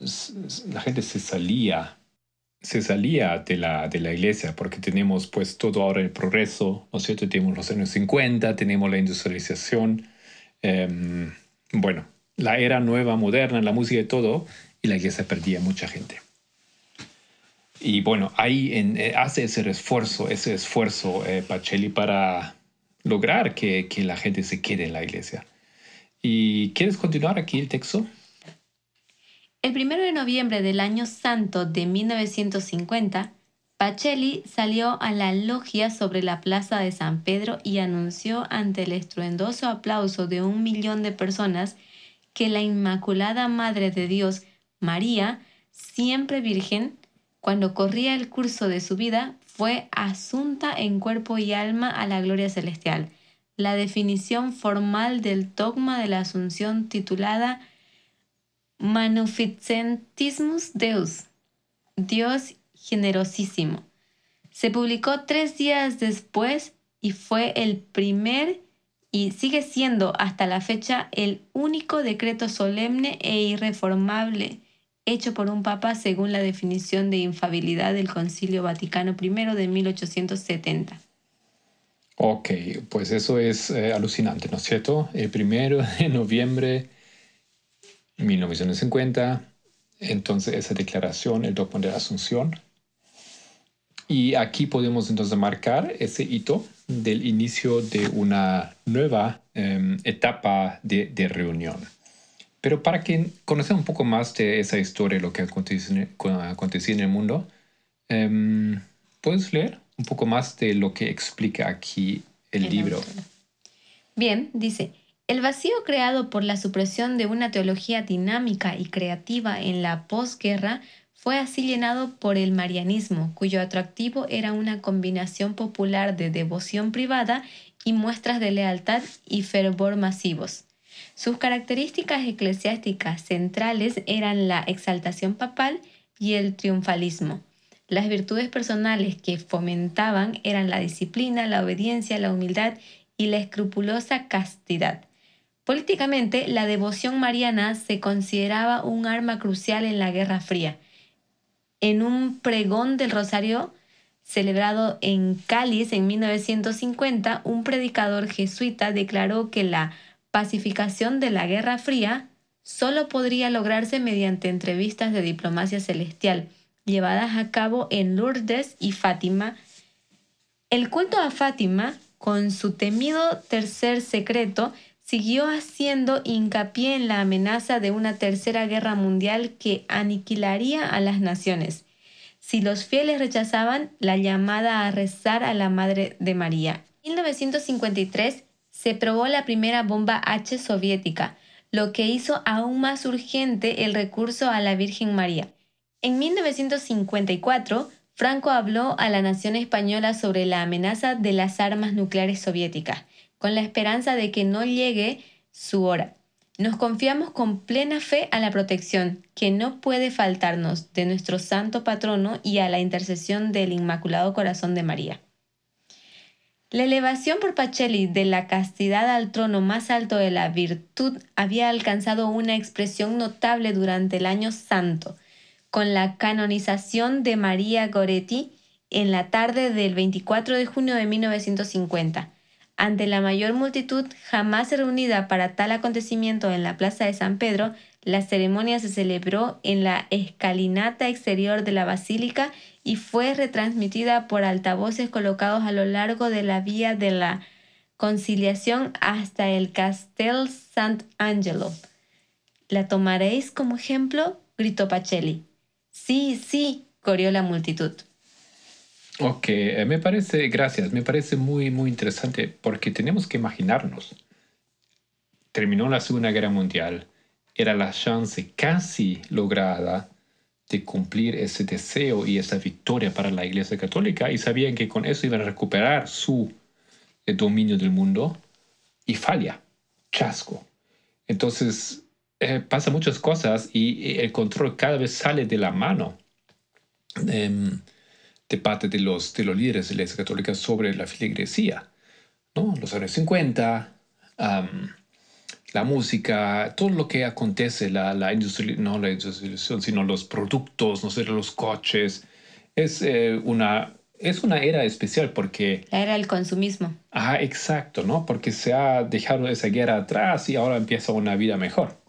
La gente se salía, se salía de la, de la iglesia porque tenemos pues todo ahora el progreso, ¿no es cierto? Tenemos los años 50, tenemos la industrialización, em, bueno, la era nueva, moderna, la música y todo, y la iglesia perdía mucha gente. Y bueno, ahí eh, hace ese esfuerzo, ese esfuerzo eh, Pacelli para lograr que, que la gente se quede en la iglesia. ¿Y quieres continuar aquí el texto? El primero de noviembre del año santo de 1950, Pacelli salió a la logia sobre la plaza de San Pedro y anunció ante el estruendoso aplauso de un millón de personas que la Inmaculada Madre de Dios, María, siempre virgen, cuando corría el curso de su vida, fue asunta en cuerpo y alma a la gloria celestial. La definición formal del dogma de la Asunción titulada Manuficentissimus Deus, Dios generosísimo. Se publicó tres días después y fue el primer y sigue siendo hasta la fecha el único decreto solemne e irreformable hecho por un papa según la definición de infabilidad del Concilio Vaticano I de 1870. Ok, pues eso es eh, alucinante, ¿no es cierto? El primero de noviembre 1950, entonces esa declaración, el dogma de la Asunción, Y aquí podemos entonces marcar ese hito del inicio de una nueva em, etapa de, de, reunión. Pero para que conozcan un poco más de esa historia, lo que acontecía, en el mundo, em, ¿puedes leer un poco más de lo que explica aquí el, libro? Bien, dice, el vacío creado por la supresión de una teología dinámica y creativa en la posguerra fue así llenado por el marianismo, cuyo atractivo era una combinación popular de devoción privada y muestras de lealtad y fervor masivos. Sus características eclesiásticas centrales eran la exaltación papal y el triunfalismo. Las virtudes personales que fomentaban eran la disciplina, la obediencia, la humildad y la escrupulosa castidad. Políticamente, la devoción mariana se consideraba un arma crucial en la Guerra Fría en un pregón del Rosario celebrado en Cáliz en 1950, un predicador jesuita declaró que la pacificación de la Guerra Fría solo podría lograrse mediante entrevistas de diplomacia celestial llevadas a cabo en Lourdes y Fátima. El culto a Fátima, con su temido tercer secreto, siguió haciendo hincapié en la amenaza de una tercera guerra mundial que aniquilaría a las naciones si los fieles rechazaban la llamada a rezar a la Madre de María. En 1953 se probó la primera bomba H soviética, lo que hizo aún más urgente el recurso a la Virgen María. En 1954, Franco habló a la nación española sobre la amenaza de las armas nucleares soviéticas con la esperanza de que no llegue su hora. Nos confiamos con plena fe a la protección que no puede faltarnos de nuestro santo patrono y a la intercesión del Inmaculado Corazón de María. La elevación por Pacelli de la castidad al trono más alto de la virtud había alcanzado una expresión notable durante el año santo, con la canonización de María Goretti en la tarde del 24 de junio de 1950 ante la mayor multitud jamás reunida para tal acontecimiento en la Plaza de San Pedro, la ceremonia se celebró en la escalinata exterior de la basílica y fue retransmitida por altavoces colocados a lo largo de la vía de la conciliación hasta el Castel Sant'Angelo. ¿La tomaréis como ejemplo? gritó Pacelli. Sí, sí, corrió la multitud. Ok, eh, me parece, gracias, me parece muy, muy interesante porque tenemos que imaginarnos. Terminó la Segunda Guerra Mundial, era la chance casi lograda de cumplir ese deseo y esa victoria para la Iglesia Católica y sabían que con eso iban a recuperar su eh, dominio del mundo y falla, chasco. Entonces, eh, pasa muchas cosas y el control cada vez sale de la mano. Em, de parte de los, de los líderes de la Iglesia Católica sobre la filigresía. ¿no? Los años 50, la música, todo lo que acontece, la, la industria, no la industrialización, sino los productos, no sé, los coches, es, eh, una, es una era especial porque... La era del consumismo. Ajá, exacto, ¿no? Porque se ha dejado esa guerra atrás y ahora empieza una vida mejor.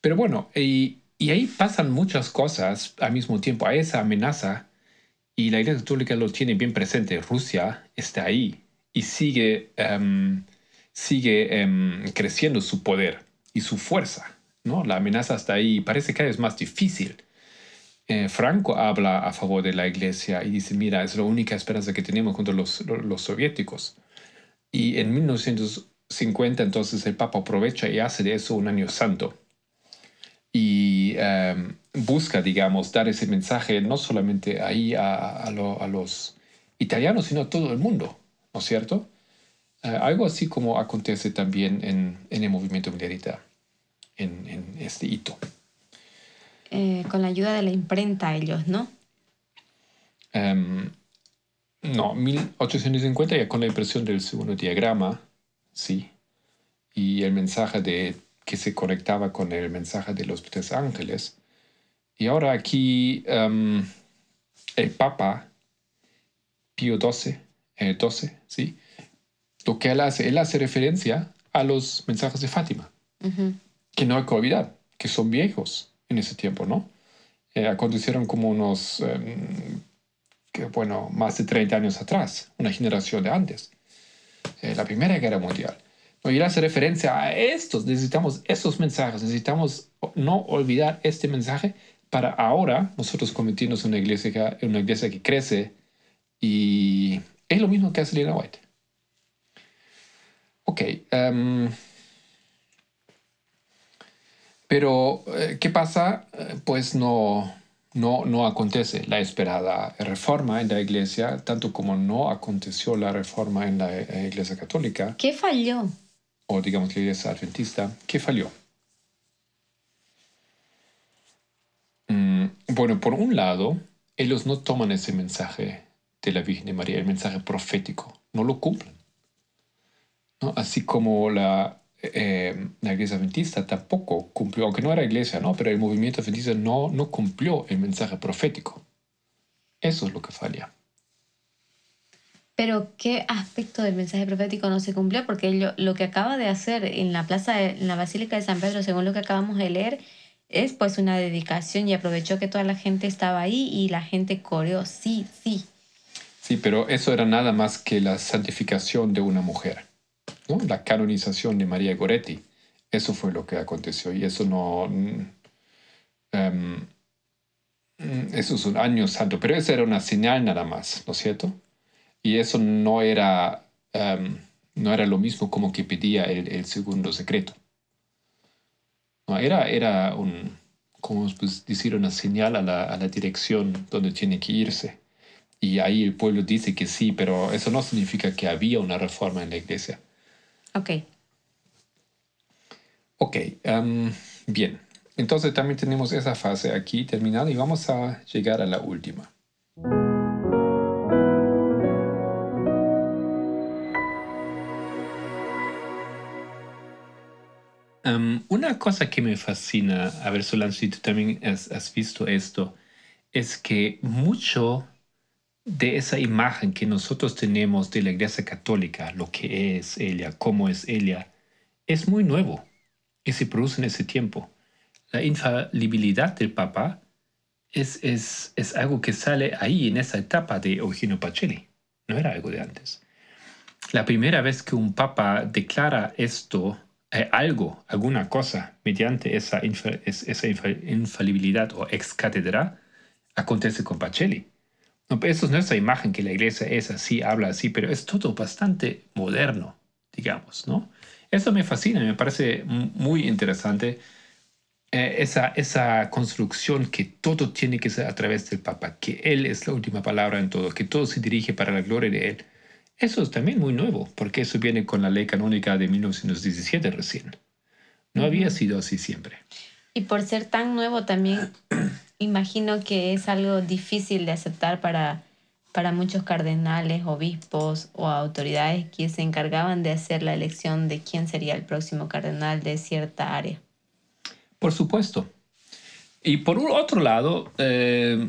Pero bueno, y, y ahí pasan muchas cosas al mismo tiempo. Hay esa amenaza y la Iglesia Católica lo tiene bien presente. Rusia está ahí y sigue, em, sigue em, creciendo su poder y su fuerza. ¿no? La amenaza está ahí y parece cada vez más difícil. Eh, Franco habla a favor de la Iglesia y dice, mira, es la única esperanza que tenemos contra los, los soviéticos. Y en 1950 entonces el Papa aprovecha y hace de eso un año santo y em, busca, digamos, dar ese mensaje no solamente ahí a, los italianos, sino a todo el mundo, ¿no es cierto? Eh, algo así como acontece también en, el movimiento militar, en, este hito. Eh, con la ayuda de la imprenta ellos, ¿no? Um, no, 1850 ya con la impresión del segundo diagrama, sí, y el mensaje de que se conectaba con el mensaje de los tres ángeles. Y ahora aquí em, el Papa Pío XII, eh, ¿sí? lo que él hace, él hace referencia a los mensajes de Fátima, que no hay que olvidar, que son viejos en ese tiempo, ¿no? Eh, acontecieron como unos que, bueno, más de 30 años atrás, una generación de antes, eh, la Primera Guerra Mundial. No, y él hace referencia a estos, necesitamos estos mensajes, necesitamos no olvidar este mensaje para ahora nosotros convertirnos en una iglesia, en una iglesia que crece y es lo mismo que hace Lena White. Ok. em, pero, eh, ¿qué pasa? Eh, Pues no, no, no acontece la esperada reforma en la iglesia, tanto como no aconteció la reforma en la eh, iglesia católica, ¿Qué falló? o digamos la iglesia adventista, ¿qué falló? Mm, bueno, por un lado, ellos no toman ese mensaje de la Virgen María, el mensaje profético, no lo cumplen. ¿no? Así como la, eh, la iglesia adventista tampoco cumplió, aunque no era iglesia, ¿no? pero el movimiento adventista no, no cumplió el mensaje profético. Eso es lo que falla. Pero ¿qué aspecto del mensaje profético no se cumplió? Porque lo, lo que acaba de hacer en la plaza, en la Basílica de San Pedro, según lo que acabamos de leer, es pues una dedicación y aprovechó que toda la gente estaba ahí y la gente coreó, sí, sí. Sí, pero eso era nada más que la santificación de una mujer, ¿no? la canonización de María Goretti. Eso fue lo que aconteció y eso no... mm, eso es un año santo, pero eso era una señal nada más, ¿no es cierto? Y eso no era, em, no era lo mismo como que pedía el, el segundo secreto. No, era, era un, como pues, decir, una señal a la, a la dirección donde tiene que irse. Y ahí el pueblo dice que sí, pero eso no significa que había una reforma en la iglesia. Ok. Ok, em, bien. Entonces también tenemos esa fase aquí terminada y vamos a llegar a la última. Una cosa que me fascina, a ver Solange, si tú también has, has visto esto, es que mucho de esa imagen que nosotros tenemos de la Iglesia Católica, lo que es ella, cómo es ella, es muy nuevo y se produce en ese tiempo. La infalibilidad del Papa es, es, es algo que sale ahí en esa etapa de Eugenio Pacelli, no era algo de antes. La primera vez que un Papa declara esto, eh, algo, alguna cosa, mediante esa, infa- infalibilidad o ex cátedra, acontece con Pacelli. No, eso es nuestra imagen que la iglesia es así, habla así, pero es todo bastante moderno, digamos, ¿no? Eso me fascina, me parece muy interesante eh, esa, esa construcción que todo tiene que ser a través del Papa, que Él es la última palabra en todo, que todo se dirige para la gloria de Él. Eso es también muy nuevo, porque eso viene con la ley canónica de 1917 recién. No había sido así siempre. Y por ser tan nuevo también, imagino que es algo difícil de aceptar para, para muchos cardenales, obispos o autoridades que se encargaban de hacer la elección de quién sería el próximo cardenal de cierta área. Por supuesto. Y por otro lado, eh,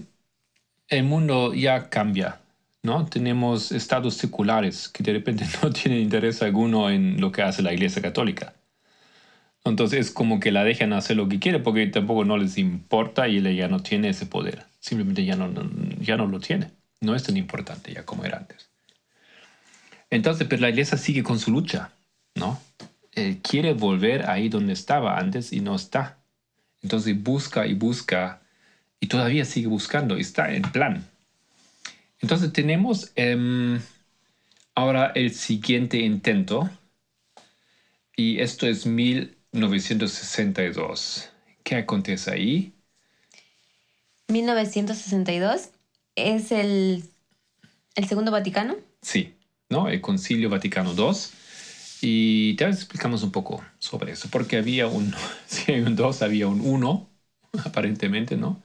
el mundo ya cambia, ¿no? Tenemos estados seculares que de repente no tienen interés alguno en lo que hace la Iglesia Católica. Entonces es como que la dejan hacer lo que quiere porque tampoco no les importa y ella ya no tiene ese poder. Simplemente ya no, ya no lo tiene. No es tan importante ya como era antes. Entonces, pero la iglesia sigue con su lucha, ¿no? Eh, quiere volver ahí donde estaba antes y no está. Entonces busca y busca y todavía sigue buscando y está en plan. Entonces tenemos em, ahora el siguiente intento y esto es 1962. ¿Qué acontece ahí? 1962 es el, el segundo Vaticano. Sí, ¿no? El Concilio Vaticano II. Y te explicamos un poco sobre eso, porque había un, si hay un 2, había un 1, aparentemente, ¿no?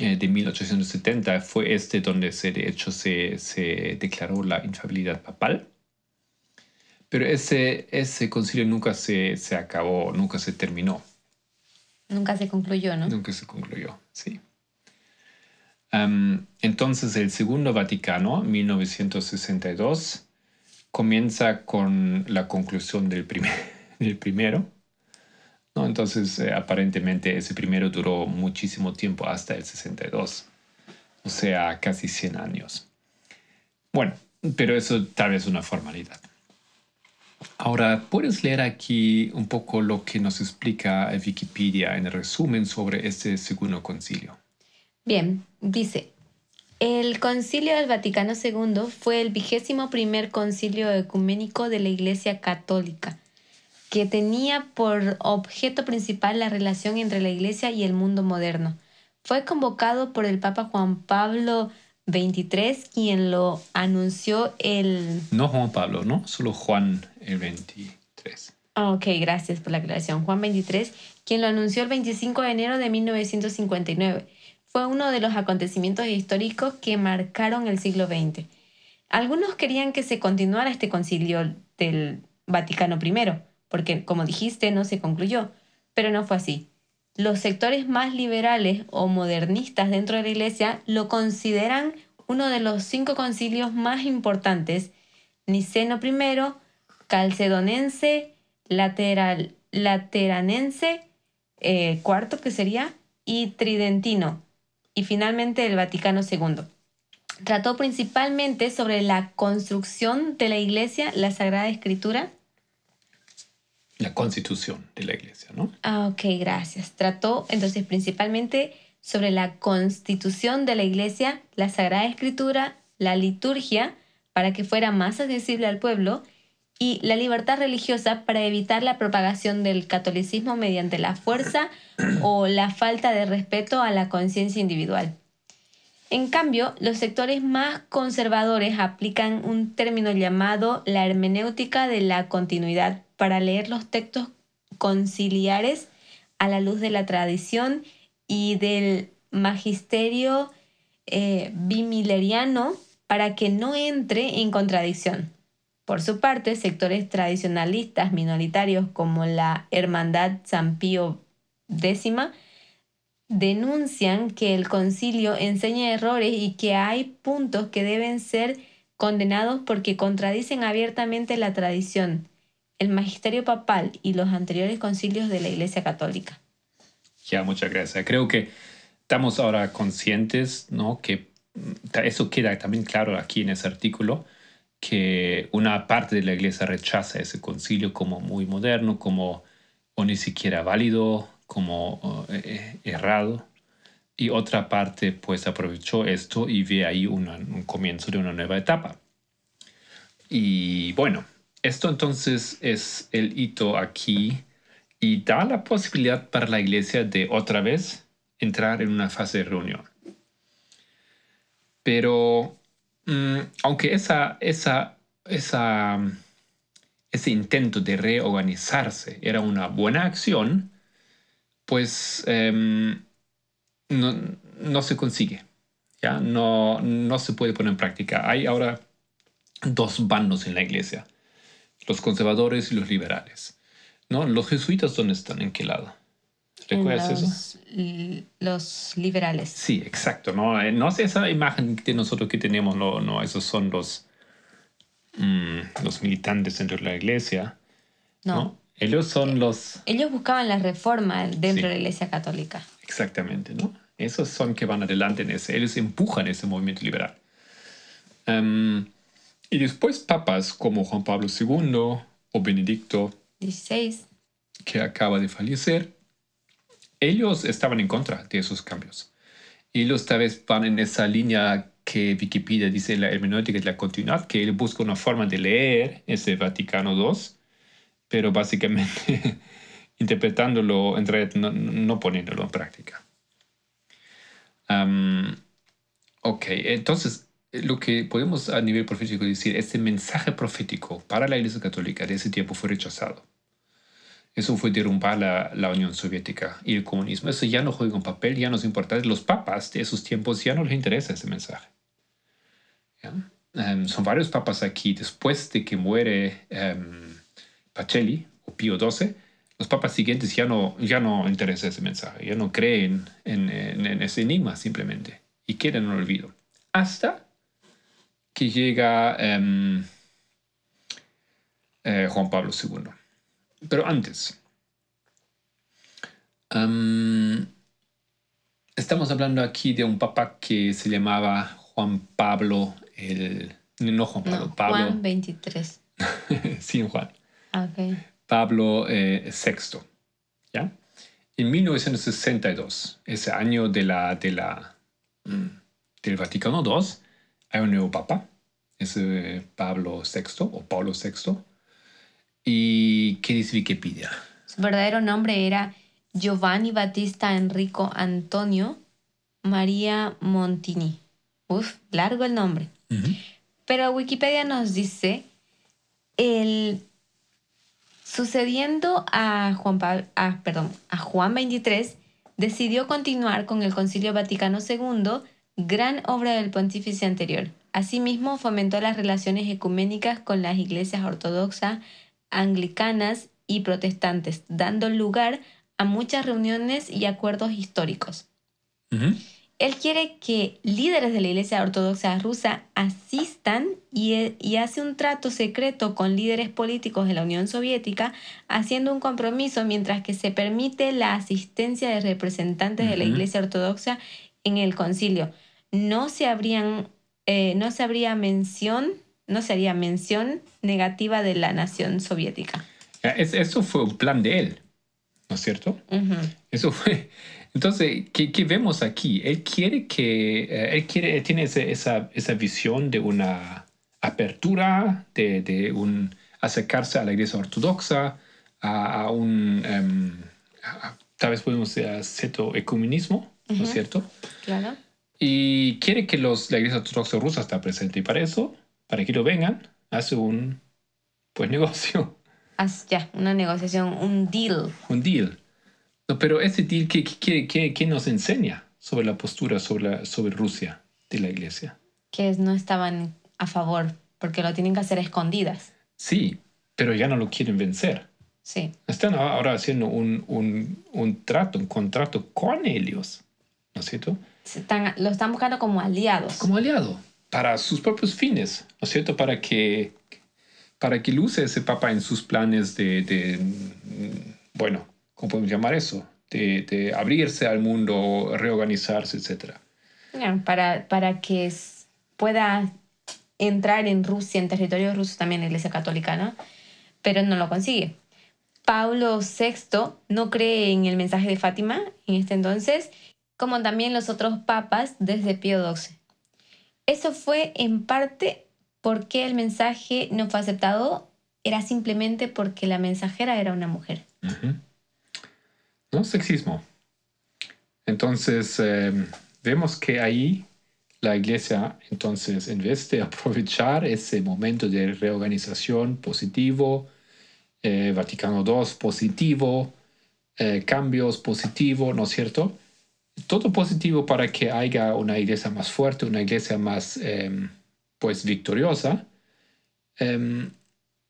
Eh, de 1870 fue este donde se, de hecho se, se declaró la infalibilidad papal. Pero ese, ese concilio nunca se, se acabó, nunca se terminó. Nunca se concluyó, ¿no? Nunca se concluyó, sí. Entonces, el Segundo Vaticano, 1962, comienza con la conclusión del, primer- del primero. ¿No? Entonces, eh, aparentemente, ese primero duró muchísimo tiempo, hasta el 62. o sea, casi 100 años. Bueno, pero eso tal vez es una formalidad. Ahora, ¿puedes leer aquí un poco lo que nos explica Wikipedia en el resumen sobre este segundo concilio? Bien, dice, el concilio del Vaticano II fue el vigésimo primer concilio ecuménico de la Iglesia Católica, que tenía por objeto principal la relación entre la Iglesia y el mundo moderno. Fue convocado por el Papa Juan Pablo 23, quien lo anunció el... No Juan Pablo, ¿no? Solo Juan el 23. Ah, ok, gracias por la aclaración. Juan 23, quien lo anunció el 25 de enero de 1959. Fue uno de los acontecimientos históricos que marcaron el siglo XX. Algunos querían que se continuara este concilio del Vaticano I, porque, como dijiste, no se concluyó, pero no fue así. Los sectores más liberales o modernistas dentro de la Iglesia lo consideran uno de los cinco concilios más importantes, Niceno I, Calcedonense, Lateral, Lateranense, eh, cuarto que sería, y Tridentino, y finalmente el Vaticano II. Trató principalmente sobre la construcción de la Iglesia, la Sagrada Escritura, la constitución de la iglesia, ¿no? Ah, ok, gracias. Trató entonces principalmente sobre la constitución de la iglesia, la Sagrada Escritura, la liturgia, para que fuera más accesible al pueblo, y la libertad religiosa para evitar la propagación del catolicismo mediante la fuerza o la falta de respeto a la conciencia individual. En cambio, los sectores más conservadores aplican un término llamado la hermenéutica de la continuidad para leer los textos conciliares a la luz de la tradición y del magisterio eh, bimileriano para que no entre en contradicción. Por su parte, sectores tradicionalistas minoritarios como la Hermandad San Pío X denuncian que el concilio enseña errores y que hay puntos que deben ser condenados porque contradicen abiertamente la tradición el magisterio papal y los anteriores concilios de la Iglesia Católica. Ya, muchas gracias. Creo que estamos ahora conscientes, ¿no? Que mm, eso queda también claro aquí en ese artículo, que una parte de la Iglesia rechaza ese concilio como muy moderno, como o ni siquiera válido, como eh, eh, errado. Y otra parte pues aprovechó esto y ve ahí un comienzo de una nueva etapa. Y bueno, esto entonces es el hito aquí y da la posibilidad para la iglesia de otra vez entrar en una fase de reunión. Pero mm, aunque esa, ese intento de reorganizarse era una buena acción, pues em, no, se consigue. ¿ya? No se puede poner en práctica. Hay ahora dos bandos en la iglesia los conservadores y los liberales. ¿no? ¿Los jesuitas dónde están? ¿En qué lado? ¿Recuerdas eso? Los liberales. Sí, exacto. No, eh, no es esa imagen de nosotros que tenemos, no, no esos son los, mm, los militantes dentro de la iglesia. No. Ellos son los... Ellos buscaban la reforma dentro de la iglesia católica. Exactamente, ¿no? Esos son que van adelante en ese, ellos empujan ese movimiento liberal. Um, y después papas como Juan Pablo II o Benedicto XVI, que acaba de fallecer, ellos estaban en contra de esos cambios. Y ellos tal vez van en esa línea que Wikipedia dice la hermenéutica de la continuidad, que él busca una forma de leer ese Vaticano II, pero básicamente interpretándolo en realidad, no, poniéndolo en práctica. ok, entonces lo que podemos a nivel profético decir, este mensaje profético para la Iglesia Católica de ese tiempo fue rechazado. Eso fue derrumbar la, la, Unión Soviética y el comunismo. Eso ya no juega un papel, ya no es importante. Los papas de esos tiempos ya no les interesa ese mensaje. Em, son varios papas aquí. Después de que muere um, Pacelli o Pío XII, los papas siguientes ya no, ya no interesa ese mensaje, ya no creen en, en, en ese enigma simplemente y quedan en olvido. Hasta que llega em, eh, Juan Pablo II. Pero antes, em, Estamos hablando aquí de un papa que se llamaba Juan Pablo, el... No Juan Pablo, No, Pablo. Juan 23. sí, Juan. Ah. Pablo eh, VI. ¿ya? En 1962, ese año de la, de la, mm, del Vaticano II, hay un nuevo papa, es eh, Pablo VI o Pablo VI. ¿Y qué dice Wikipedia? Su verdadero nombre era Giovanni Battista Enrico Antonio María Montini. Uf, largo el nombre. Pero Wikipedia nos dice, el, sucediendo a Juan, a, perdón, a Juan 23, decidió continuar con el Concilio Vaticano II, gran obra del pontífice anterior. Asimismo, fomentó las relaciones ecuménicas con las iglesias ortodoxas, anglicanas y protestantes, dando lugar a muchas reuniones y acuerdos históricos. Él quiere que líderes de la Iglesia Ortodoxa rusa asistan y, y hace un trato secreto con líderes políticos de la Unión Soviética, haciendo un compromiso mientras que se permite la asistencia de representantes de la. Iglesia Ortodoxa en el concilio. No se, habrían, eh, no se habría mención, no se haría mención negativa de la nación soviética. Es- Eso fue un plan de él, ¿no es cierto? Ujú. Eso fue. Entonces, ¿qué, qué vemos aquí? Él quiere que. eh, él, quiere, él tiene ese- esa, esa visión de una apertura, de, de un acercarse a la iglesia ortodoxa, a, a un. em, a- tal vez podemos decir cierto ecumenismo, ¿no es cierto? Claro. Y quiere que los, la iglesia ortodoxa rusa esté presente. Y para eso, para que lo vengan, hace un pues negocio. Haz ya, una negociación, un deal. un deal. No, pero ese deal, ¿qué, qué, qué- qué nos enseña sobre la postura sobre, la- sobre Rusia de la iglesia? que no estaban a favor, porque lo tienen que hacer escondidas. Sí, pero ya no lo quieren vencer. Sí, Están ahora haciendo un, un, un trato, un contrato con ellos, ¿no es cierto? Se están- lo están buscando como aliados. Como aliado, para sus propios fines, ¿no es cierto? Para que, para que luce ese papa en sus planes de, de, bueno, ¿cómo podemos llamar eso? De, de abrirse al mundo, reorganizarse. Ya, Para, para que pueda entrar en Rusia, en territorio ruso también la Iglesia Católica, ¿no? Pero no lo consigue. Pablo VI no cree en el mensaje de Fátima en este entonces, como también los otros papas desde Pío XII. Eso fue en parte porque el mensaje no fue aceptado, era simplemente porque la mensajera era una mujer. ¿No? Sexismo. Entonces, eh, vemos que ahí la iglesia, entonces, en vez de aprovechar ese momento de reorganización positivo, eh, Vaticano II positivo, eh, cambios positivos, ¿no es cierto? Todo positivo para que haya una iglesia más fuerte, una iglesia más, em, pues, victoriosa. Em,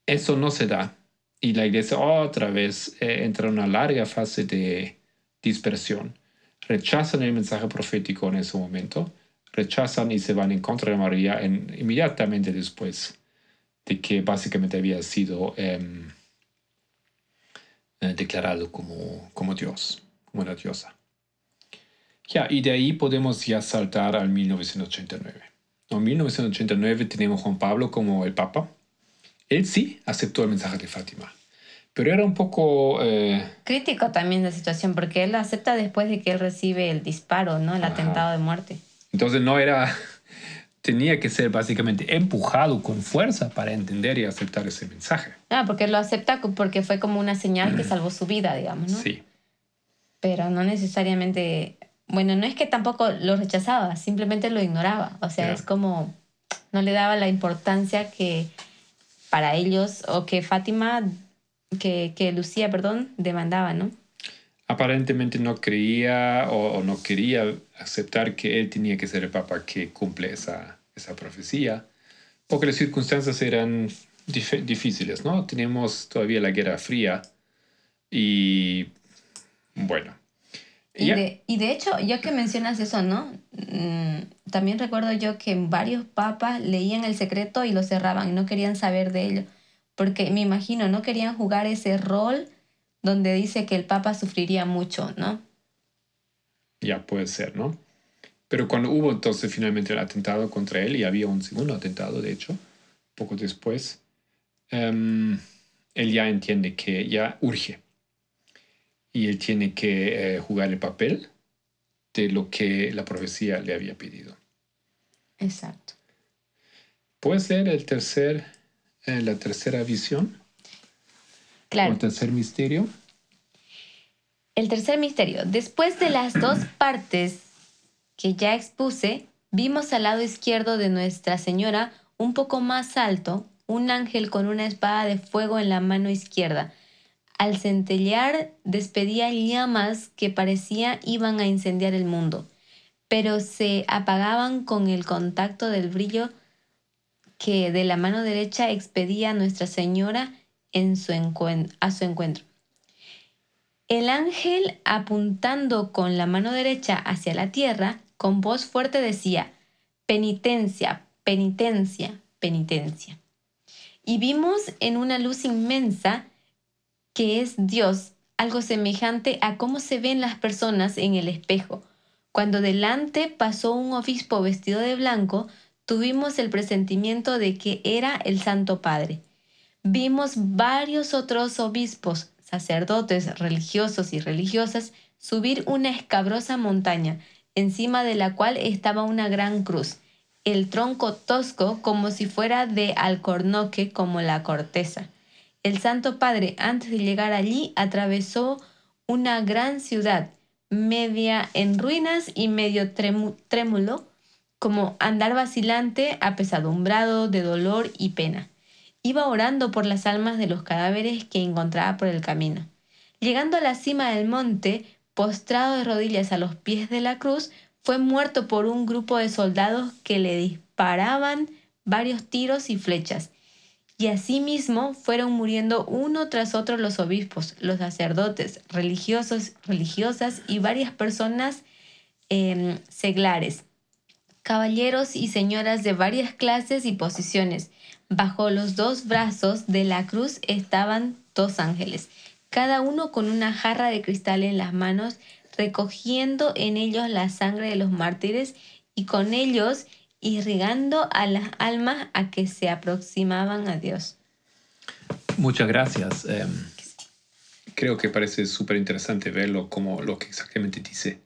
eso no se da y la iglesia otra vez eh, entra en una larga fase de dispersión. Rechazan el mensaje profético en ese momento, rechazan y se van en contra de María en- inmediatamente después de que básicamente había sido em, eh, declarado como, como Dios, como la diosa. Ya, y de ahí podemos ya saltar al 1989. En 1989 tenemos Juan Pablo como el Papa. Él sí aceptó el mensaje de Fátima, pero era un poco... eh, Crítico también la situación, porque él acepta después de que él recibe el disparo, ¿no? El Ajá. atentado de muerte. entonces no era... Tenía que ser básicamente empujado con fuerza para entender y aceptar ese mensaje. Ah, porque lo acepta porque fue como una señal que salvó su vida, digamos, ¿no? Sí, Pero no necesariamente... Bueno, no es que tampoco lo rechazaba, simplemente lo ignoraba. O sea, es como... No le daba la importancia que para ellos, o que Fátima, que, que Lucía, perdón, demandaba, ¿no? aparentemente no creía o, o no quería aceptar que él tenía que ser el papa que cumple esa, esa profecía, porque las circunstancias eran dif- difíciles, ¿no? Tenemos todavía la Guerra Fría y bueno. Y, de, y de hecho, ya que mencionas eso, ¿no? Mm, también recuerdo yo que varios papas leían el secreto y lo cerraban y no querían saber de ello. Porque me imagino, no querían jugar ese rol donde dice que el papa sufriría mucho, ¿no? ya puede ser, ¿no? Pero cuando hubo entonces finalmente el atentado contra él, y había un segundo atentado, de hecho, poco después, em, él ya entiende que ya urge. Y él tiene que eh, jugar el papel de lo que la profecía le había pedido. Exacto. ¿Puede ser el tercer, eh, la tercera visión? Claro. ¿O el tercer misterio? El tercer misterio. Después de las dos partes que ya expuse, vimos al lado izquierdo de Nuestra Señora, un poco más alto, un ángel con una espada de fuego en la mano izquierda. Al centellear despedía llamas que parecía iban a incendiar el mundo, pero se apagaban con el contacto del brillo que de la mano derecha expedía Nuestra Señora en a su encuentro. El ángel, apuntando con la mano derecha hacia la tierra, con voz fuerte decía, penitencia, penitencia, penitencia. Y vimos en una luz inmensa que es Dios, algo semejante a cómo se ven las personas en el espejo. Cuando delante pasó un obispo vestido de blanco, tuvimos el presentimiento de que era el Santo Padre. Vimos varios otros obispos sacerdotes religiosos y religiosas subir una escabrosa montaña, encima de la cual estaba una gran cruz, el tronco tosco como si fuera de alcornoque como la corteza. El Santo Padre, antes de llegar allí, atravesó una gran ciudad, media en ruinas y medio trémulo, como andar vacilante, apesadumbrado de dolor y pena iba orando por las almas de los cadáveres que encontraba por el camino. Llegando a la cima del monte, postrado de rodillas a los pies de la cruz, fue muerto por un grupo de soldados que le disparaban varios tiros y flechas. Y asimismo fueron muriendo uno tras otro los obispos, los sacerdotes, religiosos, religiosas y varias personas em, seglares, caballeros y señoras de varias clases y posiciones, Bajo los dos brazos de la cruz estaban dos ángeles, cada uno con una jarra de cristal en las manos, recogiendo en ellos la sangre de los mártires y con ellos irrigando a las almas a que se aproximaban a Dios. Muchas gracias. Em, creo que parece súper interesante verlo como lo que exactamente dice.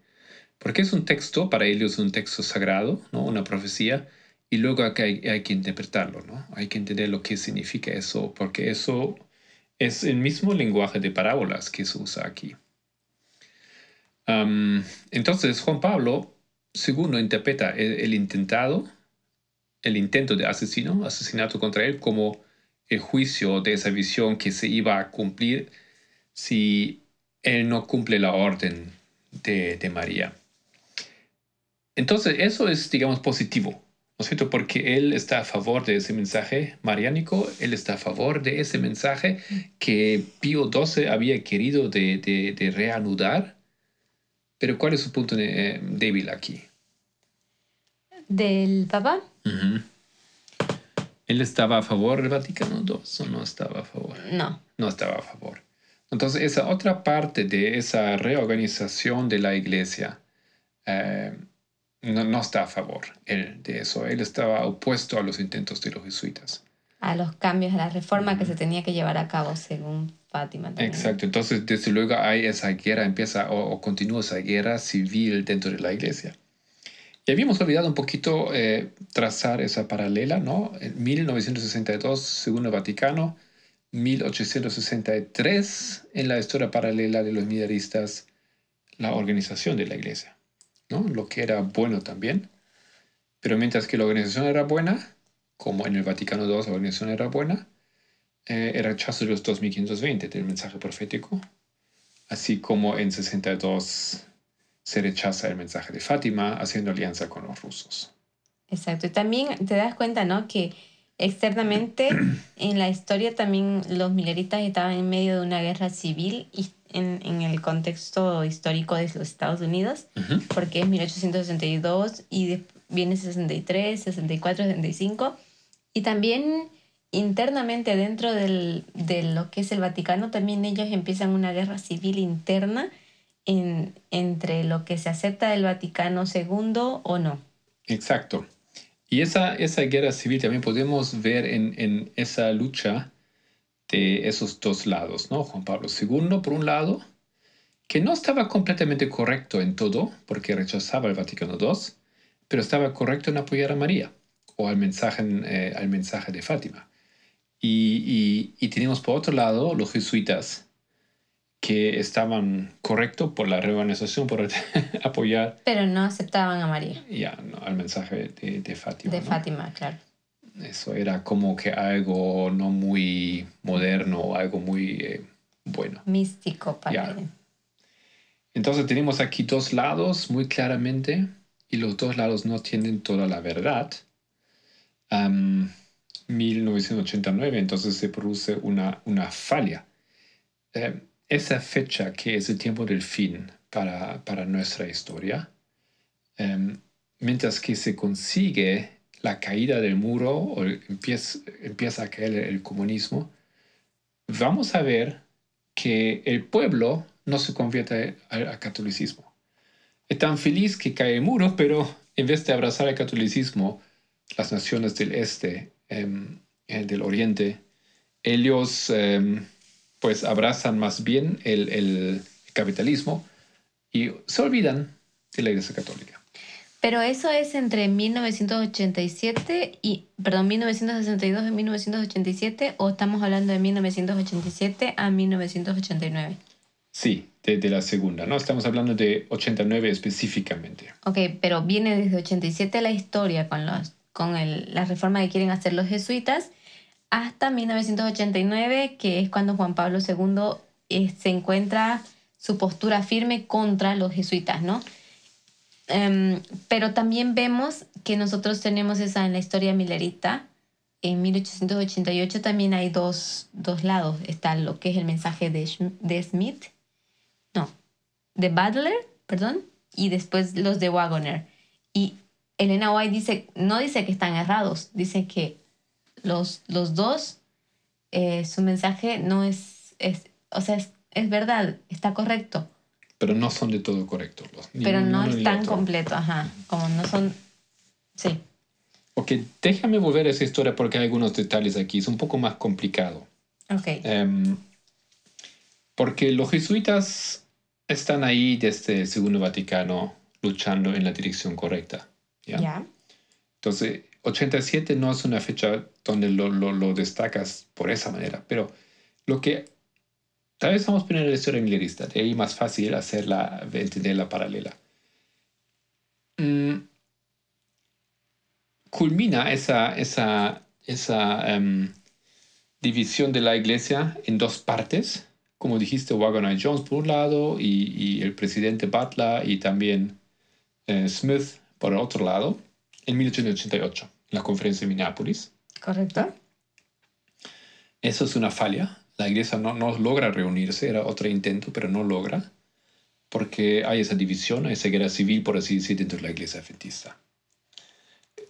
Porque es un texto, para ellos un texto sagrado, ¿no? una profecía, y luego hay, hay, que interpretarlo, ¿no? Hay que entender lo que significa eso, porque eso es el mismo lenguaje de parábolas que se usa aquí. entonces, Juan Pablo segundo interpreta el, intentado, el intento de asesino, asesinato contra él, como el juicio de esa visión que se iba a cumplir si él no cumple la orden de, María. Entonces, eso es, digamos, positivo cierto? Porque él está a favor de ese mensaje mariánico, él está a favor de ese mensaje que Pío XII había querido de, reanudar. Pero ¿cuál es su punto eh, débil aquí? ¿Del Papa? ¿Él estaba a favor del Vaticano II o no estaba a favor? No. No estaba a favor. Entonces, esa otra parte de esa reorganización de la iglesia, eh, no, no está a favor él de eso. Él estaba opuesto a los intentos de los jesuitas. A los cambios, a la reforma que se tenía que llevar a cabo según Fátima. Exacto. Entonces, desde luego hay esa guerra, empieza o, continúa esa guerra civil dentro de la iglesia. Y habíamos olvidado un poquito eh, trazar esa paralela, ¿no? En 1962, segundo Vaticano, 1863, en la historia paralela de los mineristas, la organización de la iglesia lo que era bueno también. Pero mientras que la organización era buena, como en el Vaticano II la organización era buena, eh, era rechazo de los 2520 del mensaje profético, así como en 62 se rechaza el mensaje de Fátima haciendo alianza con los rusos. Exacto, y también te das cuenta, ¿no? Que externamente en la historia también los mileritas estaban en medio de una guerra civil y en, en, el contexto histórico de los Estados Unidos, porque es 1862 y viene 63, 64, 65. Y también internamente dentro del, de lo que es el Vaticano, también ellos empiezan una guerra civil interna en- entre lo que se acepta del Vaticano II o no. Exacto. Y esa, esa guerra civil también podemos ver en, en esa lucha de esos dos lados, ¿no? Juan Pablo II, por un lado, que no estaba completamente correcto en todo, porque rechazaba el Vaticano II, pero estaba correcto en apoyar a María o al mensaje, eh, al mensaje de Fátima. Y, y, y tenemos por otro lado los jesuitas, que estaban correctos por la reorganización, por apoyar Pero no aceptaban a María, ya, ¿no? al mensaje de, de Fátima. de ¿no? Fátima, claro. Eso era como que algo no muy moderno algo muy eh, bueno. Místico para él. Entonces tenemos aquí dos lados muy claramente y los dos lados no tienen toda la verdad. Am, 1989, entonces se produce una, una falla. Eh, esa fecha que es el tiempo del fin para, para nuestra historia, em, mientras que se consigue la caída del muro o empieza, empieza a caer el comunismo, vamos a ver que el pueblo no se convierte al, catolicismo. Es tan feliz que cae el muro, pero en vez de abrazar el catolicismo, las naciones del este, eh, del oriente, ellos em, pues abrazan más bien el, el capitalismo y se olvidan de la Iglesia Católica. Pero eso es entre 1987 y, perdón, 1962 y 1987 o estamos hablando de 1987 a 1989. Sí, de, de la segunda, ¿no? Estamos hablando de 89 específicamente. Ok, pero viene desde 87 la historia con, los, con el- la reforma que quieren hacer los jesuitas hasta 1989, que es cuando Juan Pablo II eh, se encuentra su postura firme contra los jesuitas, ¿no? Em, pero también vemos que nosotros tenemos esa en la historia milerita. En 1888 también hay dos, dos lados. Está lo que es el mensaje de, de Smith, no, de Butler, perdón, y después los de Wagoner. Y Elena White dice, no dice que están errados, dice que los, los dos, eh, su mensaje no es, es o sea, es, es verdad, está correcto, Pero no son de todo correctos. los- pero no es tan completo, ajá, como no son, sí, Ok, déjame volver a esa historia porque hay algunos detalles aquí. Es un poco más complicado. ok, Em, porque los jesuitas están ahí desde el Segundo Vaticano luchando en la dirección correcta. ¿Ya? Entonces, 87 no es una fecha donde lo, lo- lo destacas por esa manera, pero lo que tal vez vamos a poner la historia milerista, de ahí más fácil hacerla, entender la paralela. Mm, culmina esa, esa, esa em, división de la iglesia en dos partes, como dijiste, Wagoner Jones por un lado y, y el presidente Butler y también eh, Smith por el otro lado, en 1888, en la conferencia de Minneapolis. correcto, Eso es una falla. La iglesia no, no logra reunirse, era otro intento, pero no logra, porque hay esa división, hay esa guerra civil, por así decir, dentro de la iglesia adventista.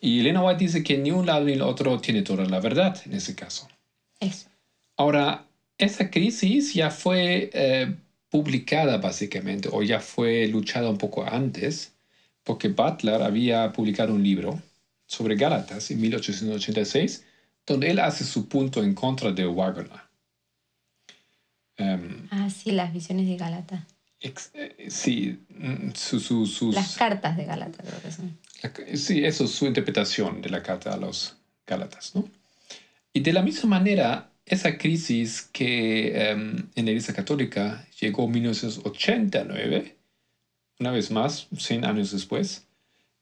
Y Elena White dice que ni un lado ni el otro tiene toda la verdad en ese caso. eso, Ahora, esa crisis ya fue eh, publicada básicamente, o ya fue luchada un poco antes, porque Butler había publicado un libro sobre Gálatas en 1886, donde él hace su punto en contra de Wagner. Em, ah, sí, las visiones de Galata, ex- eh, sí, mm, su, su- sus- las cartas de Galata creo que son, la- Sí, eso es su interpretación de la carta a los Gálatas, ¿no? Y de la misma manera, esa crisis que em, en la Iglesia Católica llegó en 1989, una vez más, 100 años después,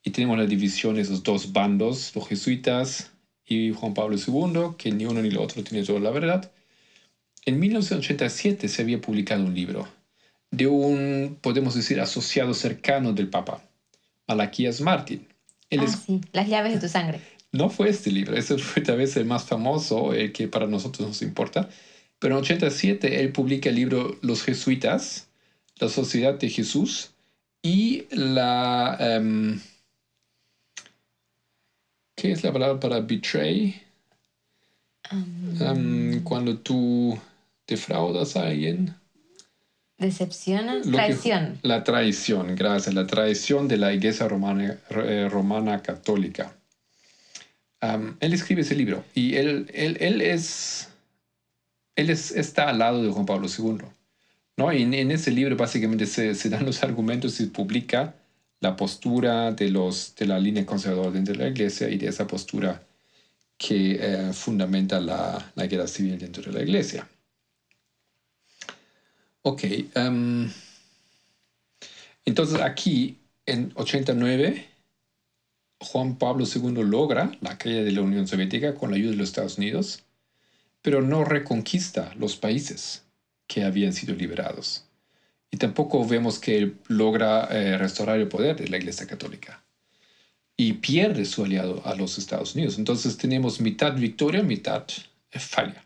y tenemos la división de esos dos bandos, los jesuitas y Juan Pablo II, que ni uno ni el otro tiene toda la verdad. En 1987 se había publicado un libro de un, podemos decir, asociado cercano del Papa, Malaquías Martín. Él ah, es- sí, las llaves de tu sangre, no fue este libro, ese fue tal vez el más famoso, el que para nosotros nos importa. Pero en 87 él publica el libro Los Jesuitas, la Sociedad de Jesús y la... em, ¿Qué es la palabra para betray? Um, Em, cuando tú defraudas a alguien. Decepciona, Lo que- traición. la traición, gracias, la traición de la Iglesia Romana, eh, romana Católica. Él escribe ese libro y él, él, él es, él es, está al lado de Juan Pablo II. ¿No? En, en ese libro básicamente se, se dan los argumentos y publica la postura de, los, de la línea conservadora dentro de la Iglesia y de esa postura que eh, fundamenta la, la guerra civil dentro de la Iglesia. Ok. em, entonces aquí, en 89, Juan Pablo II logra la caída de la Unión Soviética con la ayuda de los Estados Unidos, pero no reconquista los países que habían sido liberados. Y tampoco vemos que él logra eh, restaurar el poder de la Iglesia Católica. Y pierde su aliado a los Estados Unidos. Entonces tenemos mitad victoria, mitad eh, falla.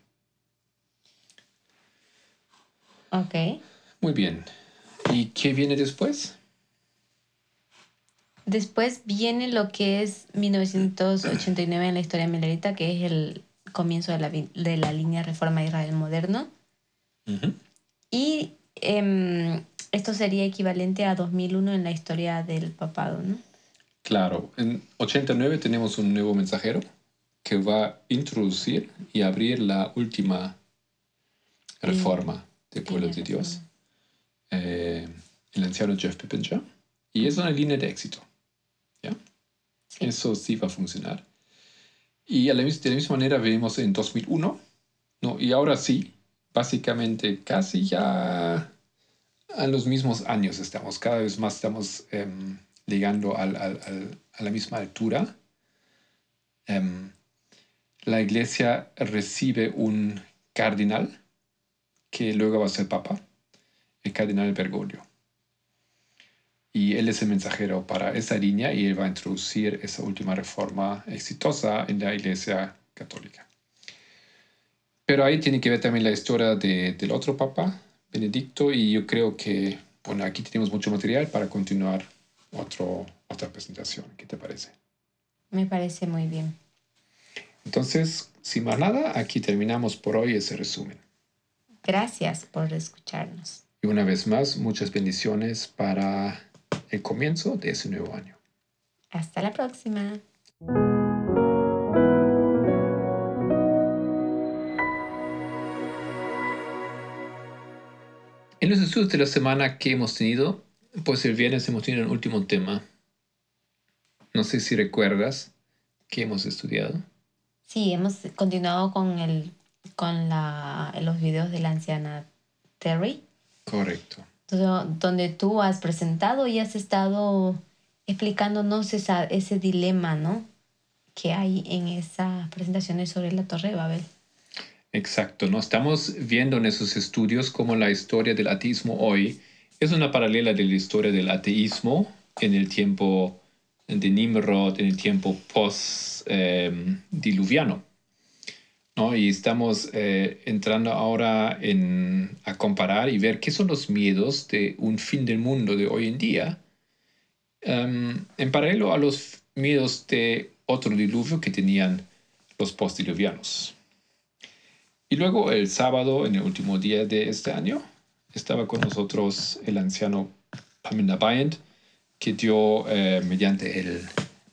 Ok. Muy bien. ¿Y qué viene después? Después viene lo que es 1989 en la historia milerita, que es el comienzo de la, de la línea Reforma de Israel moderno. Y em, esto sería equivalente a 2001 en la historia del papado, ¿no? Claro, en 89 tenemos un nuevo mensajero que va a introducir y abrir la última reforma del pueblo de Dios, eh, el anciano Jeff Pippinger, y es una línea de éxito. ¿ya? Sí. Eso sí va a funcionar. Y a la de la misma manera vemos en 2001, ¿no? y ahora sí, básicamente casi ya a los mismos años estamos, cada vez más estamos em, llegando a la misma altura. Em, la iglesia recibe un cardinal que luego va a ser papa, el cardenal Bergoglio. Y él es el mensajero para esa línea y él va a introducir esa última reforma exitosa en la iglesia católica. Pero ahí tiene que ver también la historia de- del otro papa, Benedicto, y yo creo que, bueno, aquí tenemos mucho material para continuar otro, otra presentación. ¿Qué te parece? Me parece muy bien. Entonces, sin más nada, aquí terminamos por hoy ese resumen. Gracias por escucharnos. Y una vez más, muchas bendiciones para el comienzo de ese nuevo año. Hasta la próxima. Los estudios de la semana que hemos tenido, pues el viernes hemos tenido un último tema. No sé si recuerdas que hemos estudiado. Sí, hemos continuado con, el, con la, los videos de la anciana Terry, Correcto. do- donde tú has presentado y has estado explicándonos esa, ese dilema, ¿no? Que hay en esas presentaciones sobre la Torre de Babel. Exacto, ¿no? Estamos viendo en esos estudios cómo la historia del ateísmo hoy es una paralela de la historia del ateísmo en el tiempo de Nimrod, en el tiempo post-diluviano. ¿no? Y estamos eh, entrando ahora a comparar y ver qué son los miedos de un fin del mundo de hoy en día, em, en paralelo a los miedos de otro diluvio que tenían los postdiluvianos. Y luego el sábado, en el último día de este año, estaba con nosotros el anciano Paminda Bayent, que dio eh, mediante el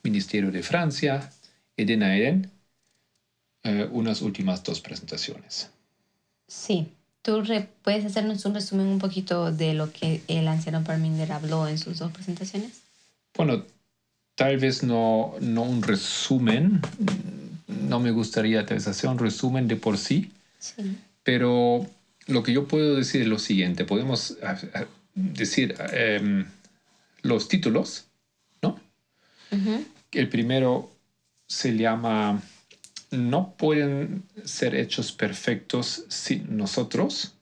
Ministerio de Francia, Eden a Eden, eh, unas últimas dos presentaciones. Sí, tú puedes hacernos un resumen un poquito de lo que el anciano Parminder habló en sus dos presentaciones. Bueno, tal vez no, no un resumen, no me gustaría tal vez hacer un resumen de por sí, Sí. Pero lo que yo puedo decir es lo siguiente, podemos ah, ah, decir em, los títulos, ¿no? El primero se llama No pueden ser hechos perfectos sin nosotros.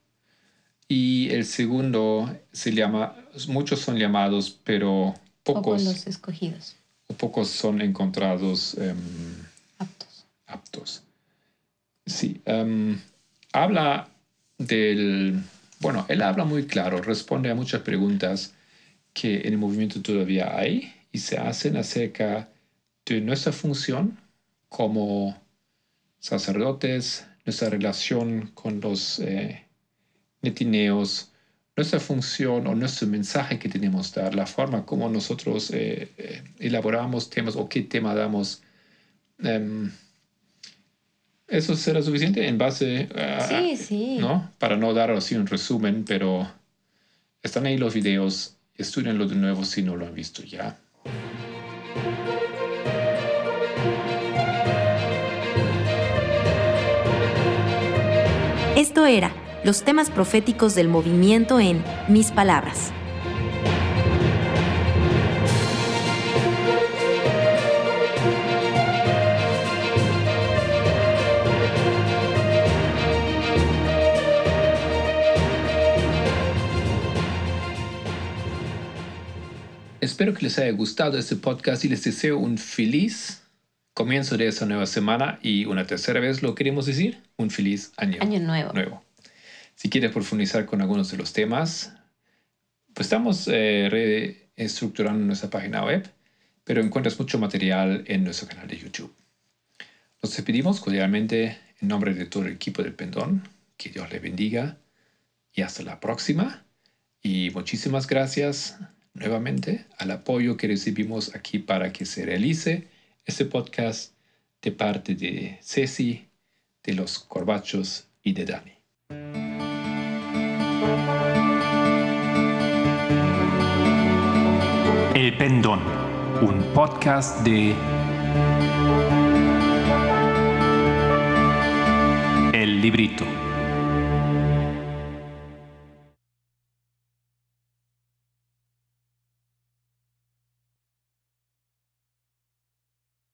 Y el segundo se llama Muchos son llamados, pero Pocos pocos, los escogidos, o pocos son encontrados em, aptos. aptos. Sí, em, habla del, bueno, él habla muy claro, responde a muchas preguntas que en el movimiento todavía hay y se hacen acerca de nuestra función como sacerdotes, nuestra relación con los eh, netineos, nuestra función o nuestro mensaje que tenemos que dar, la forma como nosotros eh, eh, elaboramos temas o qué tema damos. Em, eso será suficiente en base a... Sí, sí. ¿no? Para no dar así un resumen, pero están ahí los videos, estudienlo de nuevo si no lo han visto ya. Esto era los temas proféticos del movimiento en Mis Palabras. Espero que les haya gustado este podcast y les deseo un feliz comienzo de esa nueva semana y una tercera vez lo queremos decir, un feliz año, Año nuevo. nuevo. Si quieres profundizar con algunos de los temas, pues estamos eh, reestructurando nuestra página web, pero encuentras mucho material en nuestro canal de YouTube. Nos despedimos cordialmente en nombre de todo el equipo del Pendón. Que Dios le bendiga y hasta la próxima. Y muchísimas gracias nuevamente al apoyo que recibimos aquí para que se realice este podcast de parte de Ceci, de los Corbachos y de Dani. El Pendón, un podcast de El Librito.